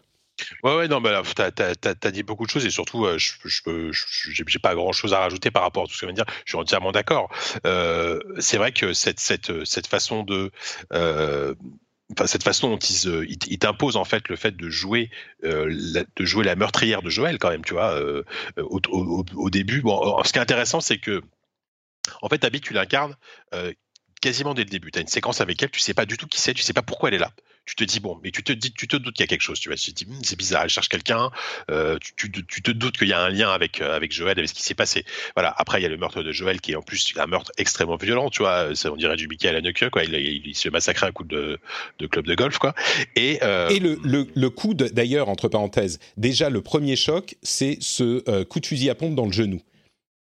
Ouais, ouais, non, bah, tu as, dit beaucoup de choses et surtout, euh, je n'ai pas grand chose à rajouter par rapport à tout ce que tu viens de dire. Je suis entièrement d'accord. Euh, c'est vrai que cette, cette, cette façon de. Enfin, cette façon dont ils, ils t'imposent en fait le fait de jouer la, de jouer la meurtrière de Joël quand même tu vois au, au, au, début bon ce qui est intéressant c'est que en fait Abby tu l'incarnes quasiment dès le début. Tu as une séquence avec elle, tu sais pas du tout qui c'est, tu sais pas pourquoi elle est là. Tu te dis bon, mais tu te dis, tu te doutes qu'il y a quelque chose. Tu vois, tu te dis hmm, c'est bizarre, elle cherche quelqu'un. Euh, tu, te doutes qu'il y a un lien avec euh, avec Joël, avec ce qui s'est passé. Voilà. Après, il y a le meurtre de Joël qui est en plus un meurtre extrêmement violent. Tu vois, ça, on dirait du Michael Haneke, quoi. Il, il, se massacrait un coup de, de club de golf, quoi. Et, et le, le, le coup d'ailleurs entre parenthèses, déjà le premier choc, c'est ce coup de fusil à pompe dans le genou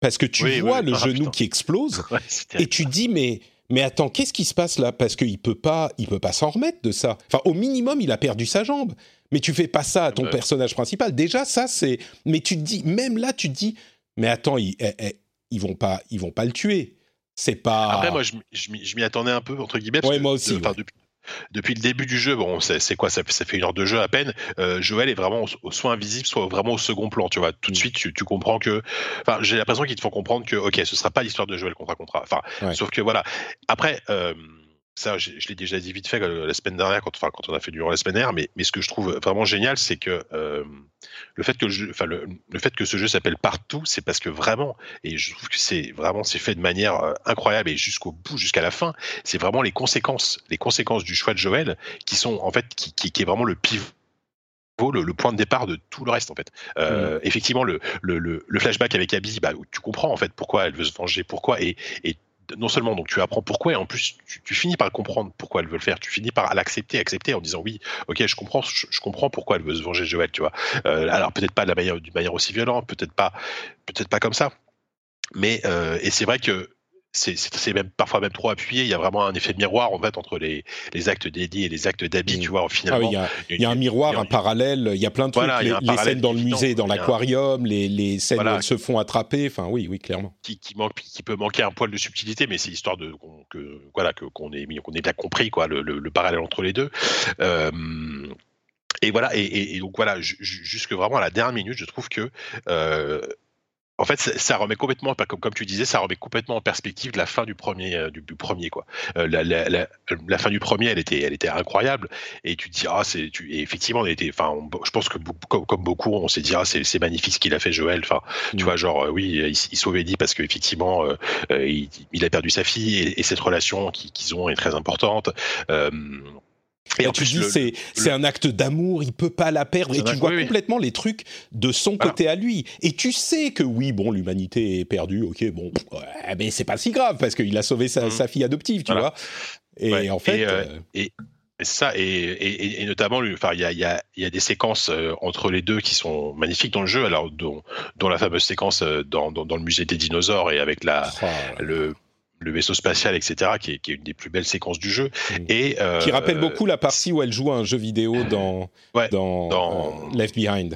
parce que tu vois le ah, genou qui explose et tu dis mais mais attends qu'est-ce qui se passe là? Parce qu'il peut pas il peut pas s'en remettre de ça. Enfin au minimum il a perdu sa jambe. Mais tu fais pas ça à ton personnage principal. Déjà ça c'est mais tu te dis même là tu te dis mais attends ils, eh, eh, ils vont pas ils vont pas le tuer. C'est pas après moi je, je m'y attendais un peu entre guillemets ouais, moi aussi depuis le début du jeu, bon, c'est quoi ça, fait une heure de jeu à peine. Euh, Joël est vraiment soit invisible, soit vraiment au second plan. Tu vois, tout de mm. suite, tu, comprends que. Enfin, j'ai l'impression qu'ils te font comprendre que, ok, ce sera pas l'histoire de Joël contre un contrat. Enfin, sauf que voilà. Après. Euh, ça, je, l'ai déjà dit vite fait euh, la semaine dernière, quand, enfin, quand on a fait durant la semaine dernière, mais, mais ce que je trouve vraiment génial, c'est que euh, le, fait que le, enfin, le, fait que ce jeu s'appelle Partout, c'est parce que vraiment, et je trouve que c'est vraiment c'est fait de manière euh, incroyable et jusqu'au bout, jusqu'à la fin, c'est vraiment les conséquences, les conséquences du choix de Joël qui sont en fait, qui, qui, est vraiment le pivot le, point de départ de tout le reste en fait. Euh, Effectivement, le, le, le, flashback avec Abby, bah, tu comprends en fait pourquoi elle veut se venger, pourquoi et, et non seulement donc tu apprends pourquoi et en plus tu, finis par comprendre pourquoi elle veut le faire. Tu finis par l'accepter, accepter en disant oui, ok, je comprends, je, comprends pourquoi elle veut se venger de Joël, tu vois. Euh, alors peut-être pas de la manière, d'une manière aussi violente, peut-être pas, peut-être pas comme ça. Mais euh, et c'est vrai que c'est même parfois même trop appuyé. Il y a vraiment un effet de miroir en fait entre les, les actes d'Eddie et les actes d'Abby. Tu vois, finalement. Ah il, y a, un miroir, un parallèle. Il y a plein de trucs. les, scènes dans le musée, dans l'aquarium, les, les, scènes où elles se font attraper. Enfin, oui, oui, clairement. Qui, qui, manque, qui peut manquer un poil de subtilité, mais c'est histoire de que voilà que qu'on ait qu'on ait bien compris quoi le, le, parallèle entre les deux. Euh, et voilà, et, et, donc voilà, jusque vraiment à la dernière minute, je trouve que euh, en fait, ça, remet complètement, comme, comme tu disais, ça remet complètement en perspective la fin du premier, euh, du, premier quoi. Euh, la, fin du premier, elle était, elle était incroyable, et tu te dis ah c'est, tu, effectivement, on était, enfin, je pense que comme, beaucoup, on s'est dit ah c'est, magnifique ce qu'il a fait Joël, enfin, tu mm. vois, genre euh, oui, il, il sauve Eddie parce qu'effectivement, il, il, a perdu sa fille et, cette relation qu'ils ont est très importante. Et, en tu dis, c'est, c'est un acte d'amour, il peut pas la perdre. Et tu vois complètement les trucs de son côté à lui. Et tu sais que oui, bon, l'humanité est perdue, ok, bon, mais c'est pas si grave parce qu'il a sauvé sa, mmh. fille adoptive, tu vois. Et en fait. Euh, et, ça, et, et, notamment, il y a, y, a, y a, des séquences euh, entre les deux qui sont magnifiques dans le jeu, alors dont, dont la fameuse séquence euh, dans, dans, le musée des dinosaures et avec la, oh le le vaisseau spatial, etc., qui est, qui est, une des plus belles séquences du jeu. Mm. Et, euh, qui rappelle beaucoup la partie où elle joue à un jeu vidéo dans, dans, dans euh, Left Behind.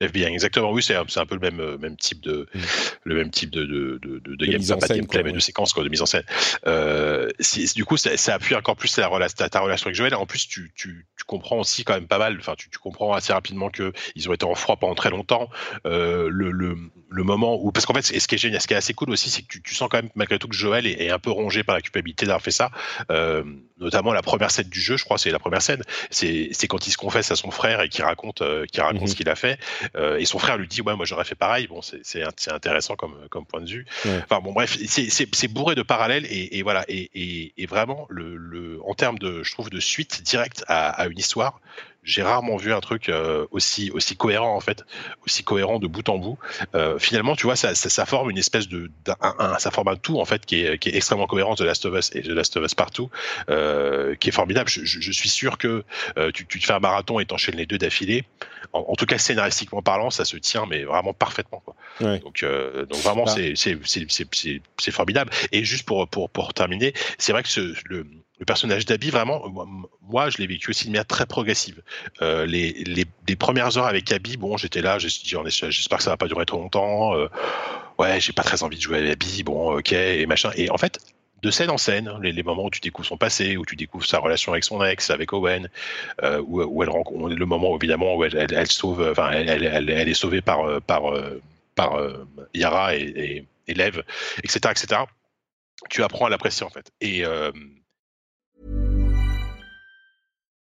FBI, exactement. Oui, c'est un, un, peu le même, euh, même type de, mm. le même type de, de, de, de, de gameplay, pas de gameplay, mais de séquence, quoi, de mise en scène. Euh, du coup, ça, ça, appuie encore plus ta, ta, ta relation avec Joël. En plus, tu, tu, tu, comprends aussi quand même pas mal, enfin, tu, tu comprends assez rapidement que ils ont été en froid pendant très longtemps. Euh, le, le, le, moment où, parce qu'en fait, ce qui est génial, ce qui est assez cool aussi, c'est que tu, tu, sens quand même, malgré tout, que Joël est, est un peu rongé par la culpabilité d'avoir fait ça. Euh, notamment la première scène du jeu, je crois, c'est la première scène. C'est quand il se confesse à son frère et qui raconte, euh, qui raconte mm-hmm. ce qu'il a fait. Euh, et son frère lui dit ouais moi j'aurais fait pareil. Bon c'est intéressant comme comme point de vue. Enfin bon bref c'est bourré de parallèles et, et voilà. Et, et, et, vraiment le, le en termes de je trouve de suite directe à, à une histoire j'ai rarement vu un truc euh, aussi aussi cohérent en fait, aussi cohérent de bout en bout. Euh, finalement, tu vois, ça, ça, ça, forme une espèce de, un, ça forme un tout en fait qui est, qui est extrêmement cohérent de Last of Us et de Last of Us partout, euh, qui est formidable. Je, je, je suis sûr que tu, tu, te fais un marathon et t'enchaînes les deux d'affilée. En, en, tout cas, scénaristiquement parlant, ça se tient, mais vraiment parfaitement. Quoi. Ouais. Donc, donc vraiment, c'est c'est formidable. Et juste pour pour pour terminer, c'est vrai que ce, le le personnage d'Abby, vraiment, moi, je l'ai vécu aussi de manière très progressive. Euh, les, les, les, premières heures avec Abby, bon, j'étais là, dit, j'espère que ça va pas durer trop longtemps. Euh, ouais, j'ai pas très envie de jouer avec Abby, bon, ok, et machin. Et en fait, de scène en scène, les, moments où tu découvres son passé, où tu découvres sa relation avec son ex, avec Owen, euh, où, où, elle rencontre, le moment évidemment où elle, elle, sauve, enfin, elle, elle, est sauvée par euh, par euh, par euh, Yara et, et, et Lev, etc., etc. Tu apprends à l'apprécier en fait. Et euh,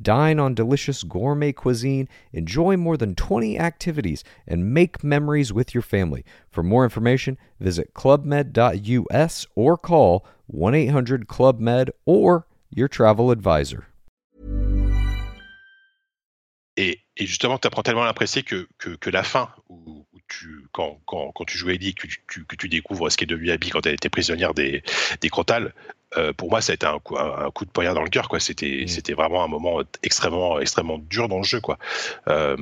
Dine on delicious gourmet cuisine, enjoy more than 20 activities, and make memories with your family. For more information, visit clubmed.us or call 1 800 Club Med or your travel advisor. Et, et justement, tu apprends tellement à l'apprécier que, que, que la fin, où, où tu, quand, quand, quand tu joues Ellie, que tu, que, tu découvres ce qu'est devenu Abby quand elle était prisonnière des, des Crotales, euh, pour moi, ça a été un coup, un, un coup de poignard dans le cœur. Quoi. C'était, Mm. c'était vraiment un moment extrêmement, extrêmement dur dans le jeu. Quoi. Euh,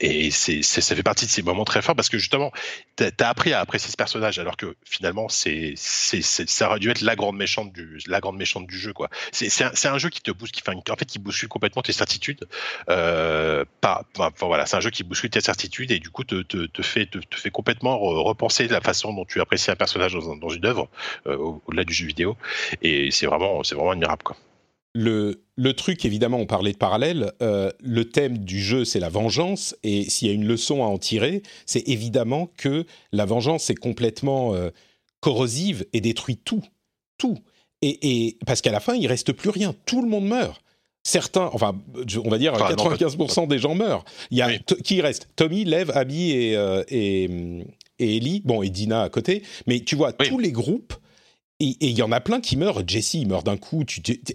et c'est, c'est- ça fait partie de ces moments très forts parce que justement, tu as appris à apprécier ce personnage alors que finalement, c'est, c'est, c'est- ça aurait dû être la grande méchante du, la grande méchante du jeu. Quoi. C'est, c'est, un, c'est un jeu qui te enfin, en fait, qui bouscule complètement tes certitudes. Euh, pas, enfin, voilà, c'est un jeu qui bouscule tes certitudes et du coup te, te, te fait, te, te fait complètement re- repenser la façon dont tu apprécies un personnage dans, dans une œuvre, euh, au- au-delà du jeu vidéo. Et c'est vraiment, c'est vraiment admirable. Quoi. Le, le truc, évidemment, on parlait de parallèle. euh, le thème du jeu, c'est la vengeance. Et s'il y a une leçon à en tirer, c'est évidemment que la vengeance est complètement euh, corrosive et détruit tout. Tout. Et, et- parce qu'à la fin, il reste plus rien. Tout le monde meurt. Certains, enfin, on va dire Enfin, non, 95% des gens meurent. Il y a Oui. qui reste? Tommy, Lev, Abby et, euh, et, et Ellie. Bon, et Dina à côté. Mais tu vois, Oui. tous les groupes et il y en a plein qui meurent. Jesse, il meurt d'un coup.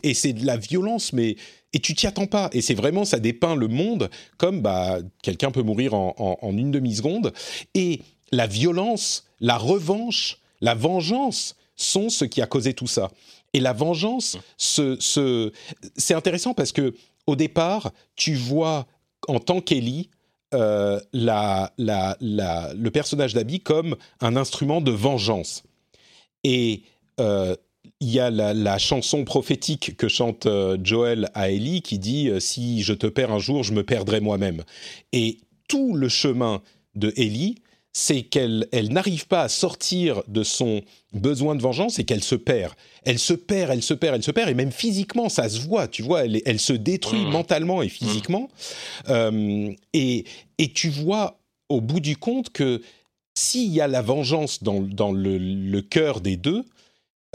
Et c'est de la violence, mais et tu t'y attends pas. Et c'est vraiment, ça dépeint le monde comme bah quelqu'un peut mourir en, une demi seconde. Et la violence, la revanche, la vengeance sont ce qui a causé tout ça. Et la vengeance, ce, ce- c'est intéressant parce que au départ, tu vois en tant qu'Ellie euh, le personnage d'Abby comme un instrument de vengeance. Et il y a la, la chanson prophétique que chante euh, Joel à Ellie qui dit euh, Si je te perds un jour, je me perdrai moi-même. Et tout le chemin de Ellie, c'est qu'elle elle n'arrive pas à sortir de son besoin de vengeance et qu'elle se perd. Elle se perd, elle se perd, elle se perd, et même physiquement, ça se voit, tu vois, elle, elle se détruit Mmh. mentalement et physiquement. Euh, et, et tu vois au bout du compte que s'il y a la vengeance dans, dans le, le cœur des deux,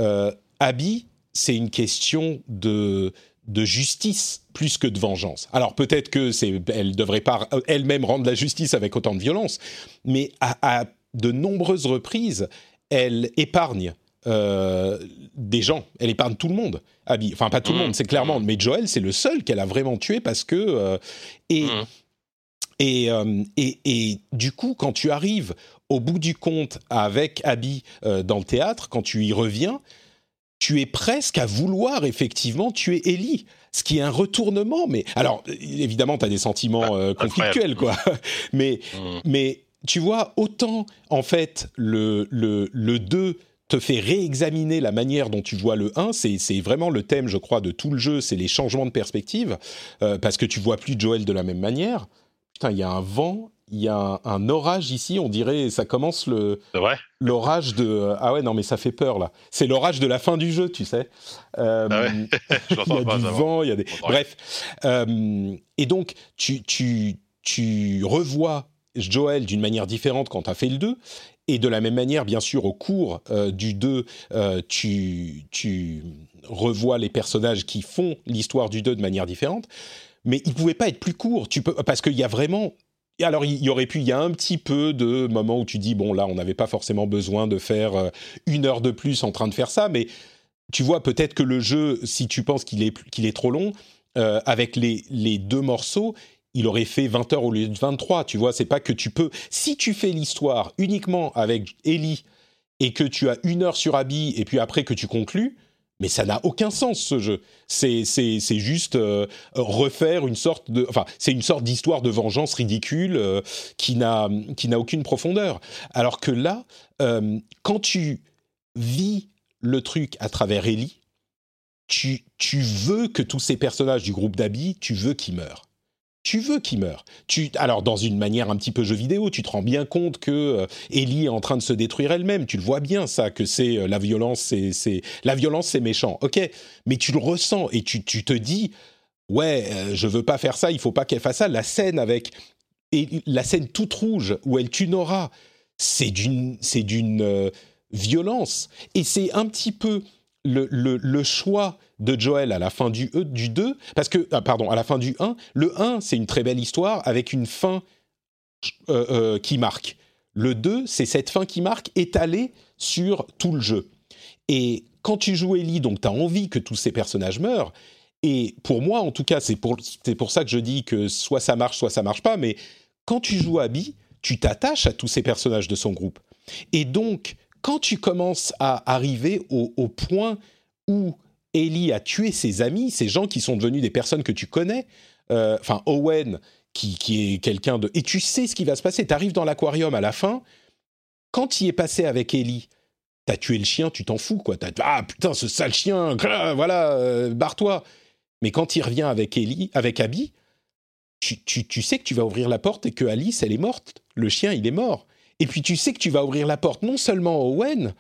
euh, Abby, c'est une question de, de justice plus que de vengeance. Alors peut-être que c'est, elle devrait pas elle-même rendre la justice avec autant de violence, mais à, à de nombreuses reprises, elle épargne euh, des gens, elle épargne tout le monde. Abby, enfin pas tout le Mmh. monde, c'est clairement, mais Joel, c'est le seul qu'elle a vraiment tué parce que euh, et Mmh. et, et, et du coup, quand tu arrives au bout du compte avec Abby euh, dans le théâtre, quand tu y reviens, tu es presque à vouloir effectivement tuer Ellie. Ce qui est un retournement, mais alors évidemment, tu as des sentiments euh, conflictuels, quoi. mais, Mmh. mais tu vois, autant en fait le, le, le 2 te fait réexaminer la manière dont tu vois le 1, c'est vraiment le thème, je crois, de tout le jeu, c'est les changements de perspective, euh, parce que tu vois plus Joel de la même manière. Putain, il y a un vent, y a un, un orage ici, on dirait, ça commence le l'orage de... Ah ouais, non, mais ça fait peur, là. C'est l'orage de la fin du jeu, tu sais. Euh, Ah ouais il y a pas, du vent, il y a des... Bref. Euh, et donc, tu, tu, tu revois Joel d'une manière différente quand tu as fait le 2. Et de la même manière, bien sûr, au cours euh, du 2, euh, tu, tu revois les personnages qui font l'histoire du 2 de manière différente. Mais il pouvait pas être plus court, tu peux, parce qu'il y a vraiment... alors il y aurait pu, il y a un petit peu de moments où tu dis bon là on n'avait pas forcément besoin de faire euh, une heure de plus en train de faire ça, mais tu vois peut-être que le jeu, si tu penses qu'il est est trop long, euh, avec les les deux morceaux, il aurait fait 20 heures au lieu de 23. Tu vois, c'est pas que tu peux. Si tu fais l'histoire uniquement avec Ellie et que tu as une heure sur Abby et puis après que tu conclus, mais ça n'a aucun sens ce jeu. C'est c'est juste euh, refaire une sorte de enfin c'est une sorte d'histoire de vengeance ridicule euh, qui n'a qui n'a aucune profondeur. Alors que là, euh, quand tu vis le truc à travers Ellie, tu tu veux que tous ces personnages du groupe d'Abby, tu veux qu'ils meurent tu veux qu'il meure. Tu, alors, dans une manière un petit peu jeu vidéo, tu te rends bien compte que euh, Ellie est en train de se détruire elle-même. Tu le vois bien, ça, que c'est euh, la violence, c'est, la violence, c'est méchant. Ok, mais tu le ressens et tu, tu te dis, ouais, euh, je veux pas faire ça, il faut pas qu'elle fasse ça. La scène avec et la scène toute rouge où elle tue Nora, c'est d'une, c'est d'une violence et c'est un petit peu le, choix de Joel à la fin du, e, du 2, parce que, ah, pardon, à la fin du 1, le 1, c'est une très belle histoire avec une fin euh, euh, qui marque. Le 2, c'est cette fin qui marque étalée sur tout le jeu. Et quand tu joues Ellie, donc tu as envie que tous ces personnages meurent, et pour moi, en tout cas, c'est pour, pour ça que je dis que soit ça marche, soit ça marche pas, mais quand tu joues Abby, tu t'attaches à tous ces personnages de son groupe. Et donc, quand tu commences à arriver au, point où Ellie a tué ses amis, ces gens qui sont devenus des personnes que tu connais. Euh, enfin, Owen, qui, qui est quelqu'un de... Et tu sais ce qui va se passer. Tu arrives dans l'aquarium à la fin. Quand il est passé avec Ellie, t'as tué le chien, tu t'en fous, quoi. ah putain, ce sale chien, voilà, euh, barre-toi. Mais quand il revient avec Ellie, avec Abby, tu, tu, tu, sais que tu vas ouvrir la porte et que Alice, elle est morte. Le chien, il est mort. Et puis tu sais que tu vas ouvrir la porte non seulement à Owen,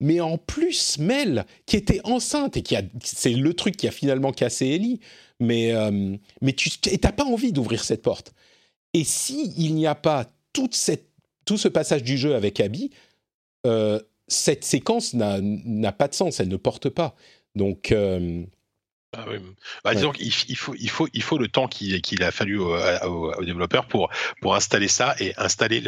mais en plus Mel, qui était enceinte et qui a, c'est le truc qui a finalement cassé Ellie, mais euh, mais tu t'as pas envie d'ouvrir cette porte. Et si il n'y a pas toute cette, tout ce passage du jeu avec Abby, euh, cette séquence n'a pas de sens, elle ne porte pas. Donc euh, ah oui. bah, disons qu'il il faut, il, faut, il faut le temps qu'il a fallu aux, développeurs pour, pour installer ça et installer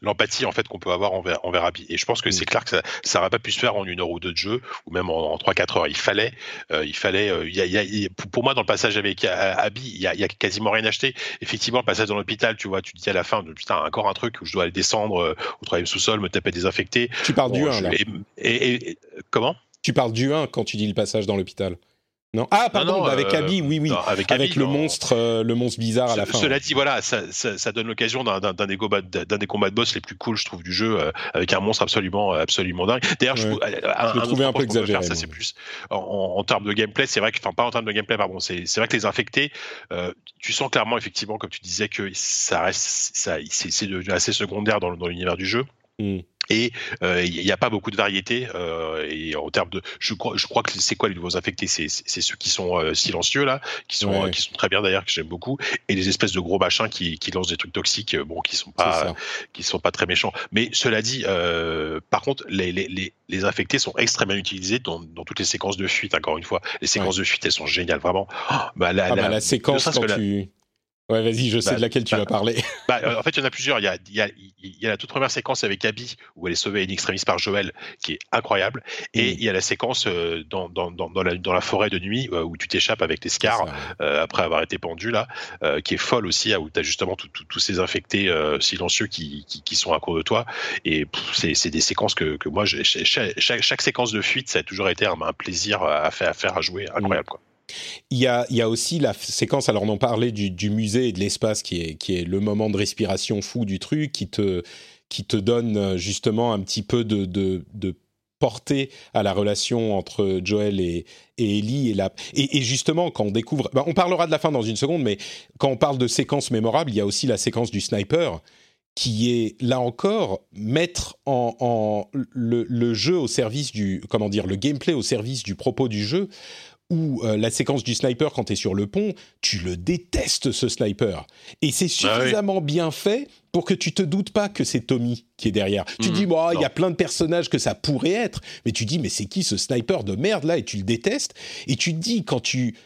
l'empathie en fait qu'on peut avoir envers, envers Abby. Et je pense que c'est clair que ça n'aurait pas pu se faire en une heure ou deux de jeu ou même en, en 3-4 heures. Il fallait, euh, il fallait, euh, y a, y a, pour moi dans le passage avec Abby, il y a, y a, quasiment rien acheté. Effectivement, le passage dans l'hôpital, tu vois, tu dis à la fin, putain, encore un truc où je dois aller descendre euh, au troisième sous-sol, me taper désinfecté. Tu parles du 1 là. Et, et, comment? Tu parles du 1 quand tu dis le passage dans l'hôpital. Non. Ah pardon, avec euh, Abby, oui, oui, non, avec, avec le monstre, euh, le monstre bizarre à la fin. Cela dit, voilà, ça, ça, ça donne l'occasion d'un des, des combats de boss les plus cool, je trouve, du jeu, euh, avec un monstre absolument, absolument dingue. D'ailleurs, je, je le trouvais un peu exagéré. ça, c'est plus en, en, termes de gameplay, c'est vrai que, enfin, pas en termes de gameplay, pardon, c'est vrai que les infectés, tu sens clairement, effectivement, comme tu disais, que ça reste, ça, c'est devenu assez secondaire dans, dans l'univers du jeu. Mm. Et il euh, n'y a pas beaucoup de variété. Euh, et en termes de, je crois, je crois que c'est quoi les nouveaux infectés? C'est ceux qui sont euh, silencieux là, qui sont ouais. qui sont très bien d'ailleurs, que j'aime beaucoup, et les espèces de gros machins qui, qui lancent des trucs toxiques, bon, qui sont pas qui sont pas très méchants. Mais cela dit, par contre, les, les, les, infectés sont extrêmement utilisés dans, dans toutes les séquences de fuite. Encore une fois, les séquences de fuite, elles sont géniales, vraiment. Oh, bah, la, ah bah, la, séquence quand tu Ouais, vas-y, je sais bah, de laquelle tu bah, vas parler. Bah, euh, en fait, il y en a plusieurs. Il y a, il y, a, il y a la toute première séquence avec Abby, où elle est sauvée in extremis par Joël, qui est incroyable. Et mm. il y a la séquence euh, dans, dans, la, dans la forêt de nuit, euh, où tu t'échappes avec tes scars, euh, après avoir été pendu, là, euh, qui est folle aussi, où tu as justement tous ces infectés euh, silencieux qui, qui, qui, sont à court de toi. Et c'est des séquences que, que moi, chaque, séquence de fuite, ça a toujours été un, un plaisir à faire, à faire, à jouer, incroyable. Quoi. Il y, a, aussi la séquence, alors on en parlait du, musée et de l'espace qui est, le moment de respiration fou du truc, qui te, donne euh, justement un petit peu de, portée à la relation entre Joel et, Ellie. Et, justement, quand on découvre... Ben on parlera de la fin dans une seconde, mais quand on parle de séquences mémorables, il y a aussi la séquence du sniper qui est là encore mettre en le, le, jeu au service du comment dire le gameplay au service du propos du jeu euh, la séquence du sniper quand tu es sur le pont, tu le détestes ce sniper. Et c'est suffisamment ah oui. bien fait pour que tu te doutes pas que c'est Tommy qui est derrière. Mmh, tu dis, bon, il y a plein de personnages que ça pourrait être, mais tu dis, mais c'est qui ce sniper de merde là Et tu le détestes. Et tu te dis, quand tu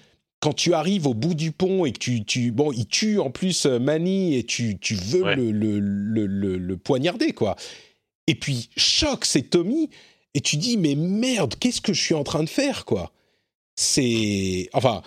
quand tu arrives au bout du pont et que tu, tu bon, il tue en plus Manny et tu, tu veux le, le, le, le, poignarder, quoi. Et puis, choc, c'est Tommy, et tu dis, mais merde, qu'est-ce que je suis en train de faire, quoi? C'est. Enfin,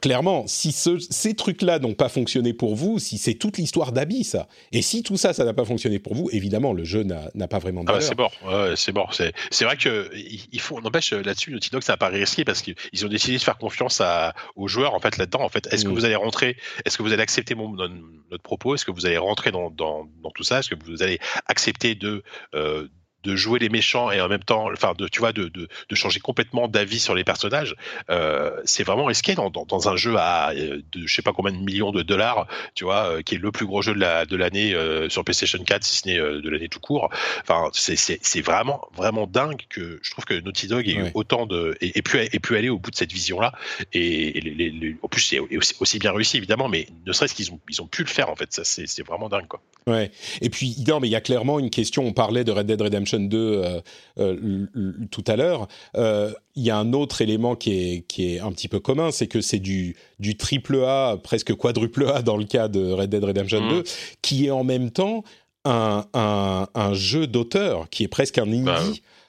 clairement, si ces trucs-là n'ont pas fonctionné pour vous, si c'est toute l'histoire d'Abby, ça, et si tout ça, ça n'a pas fonctionné pour vous, évidemment, le jeu n'a pas vraiment de ah bah, c'est mort, c'est mort. C'est vrai que il faut, n'empêche là-dessus, Naughty Dog, ça n'a pas risqué parce qu'ils ont décidé de faire confiance à, aux joueurs en fait là-dedans. En fait, est-ce que mm. vous allez rentrer, est-ce que vous allez accepter mon, notre propos, est-ce que vous allez rentrer dans, dans, dans tout ça, est-ce que vous allez accepter de euh, de jouer les méchants et en même temps, enfin, de, tu vois, de, de, de changer complètement d'avis sur les personnages, euh, c'est vraiment risqué dans, dans, dans, un jeu à euh, de, je sais pas combien de millions de dollars, tu vois, euh, qui est le plus gros jeu de la de l'année euh, sur PlayStation 4, si ce n'est de l'année tout court. Enfin, c'est vraiment vraiment dingue que je trouve que Naughty Dog ait eu autant de et, et, pu et pu aller au bout de cette vision là. Et, les, les, en plus, c'est aussi, aussi, bien réussi évidemment, mais ne serait-ce qu'ils ont ils ont pu le faire en fait. Ça, c'est vraiment dingue quoi. Ouais. Et puis non, mais il y a clairement une question. On parlait de Red Dead Redemption 2 euh, euh, tout à l'heure. Euh, il y a un autre élément qui est, qui est un petit peu commun, c'est que c'est du, du triple A, presque quadruple A dans le cas de Red Dead Redemption 2, mmh. qui est en même temps un, un, un jeu d'auteur, qui est presque un indie. Bah,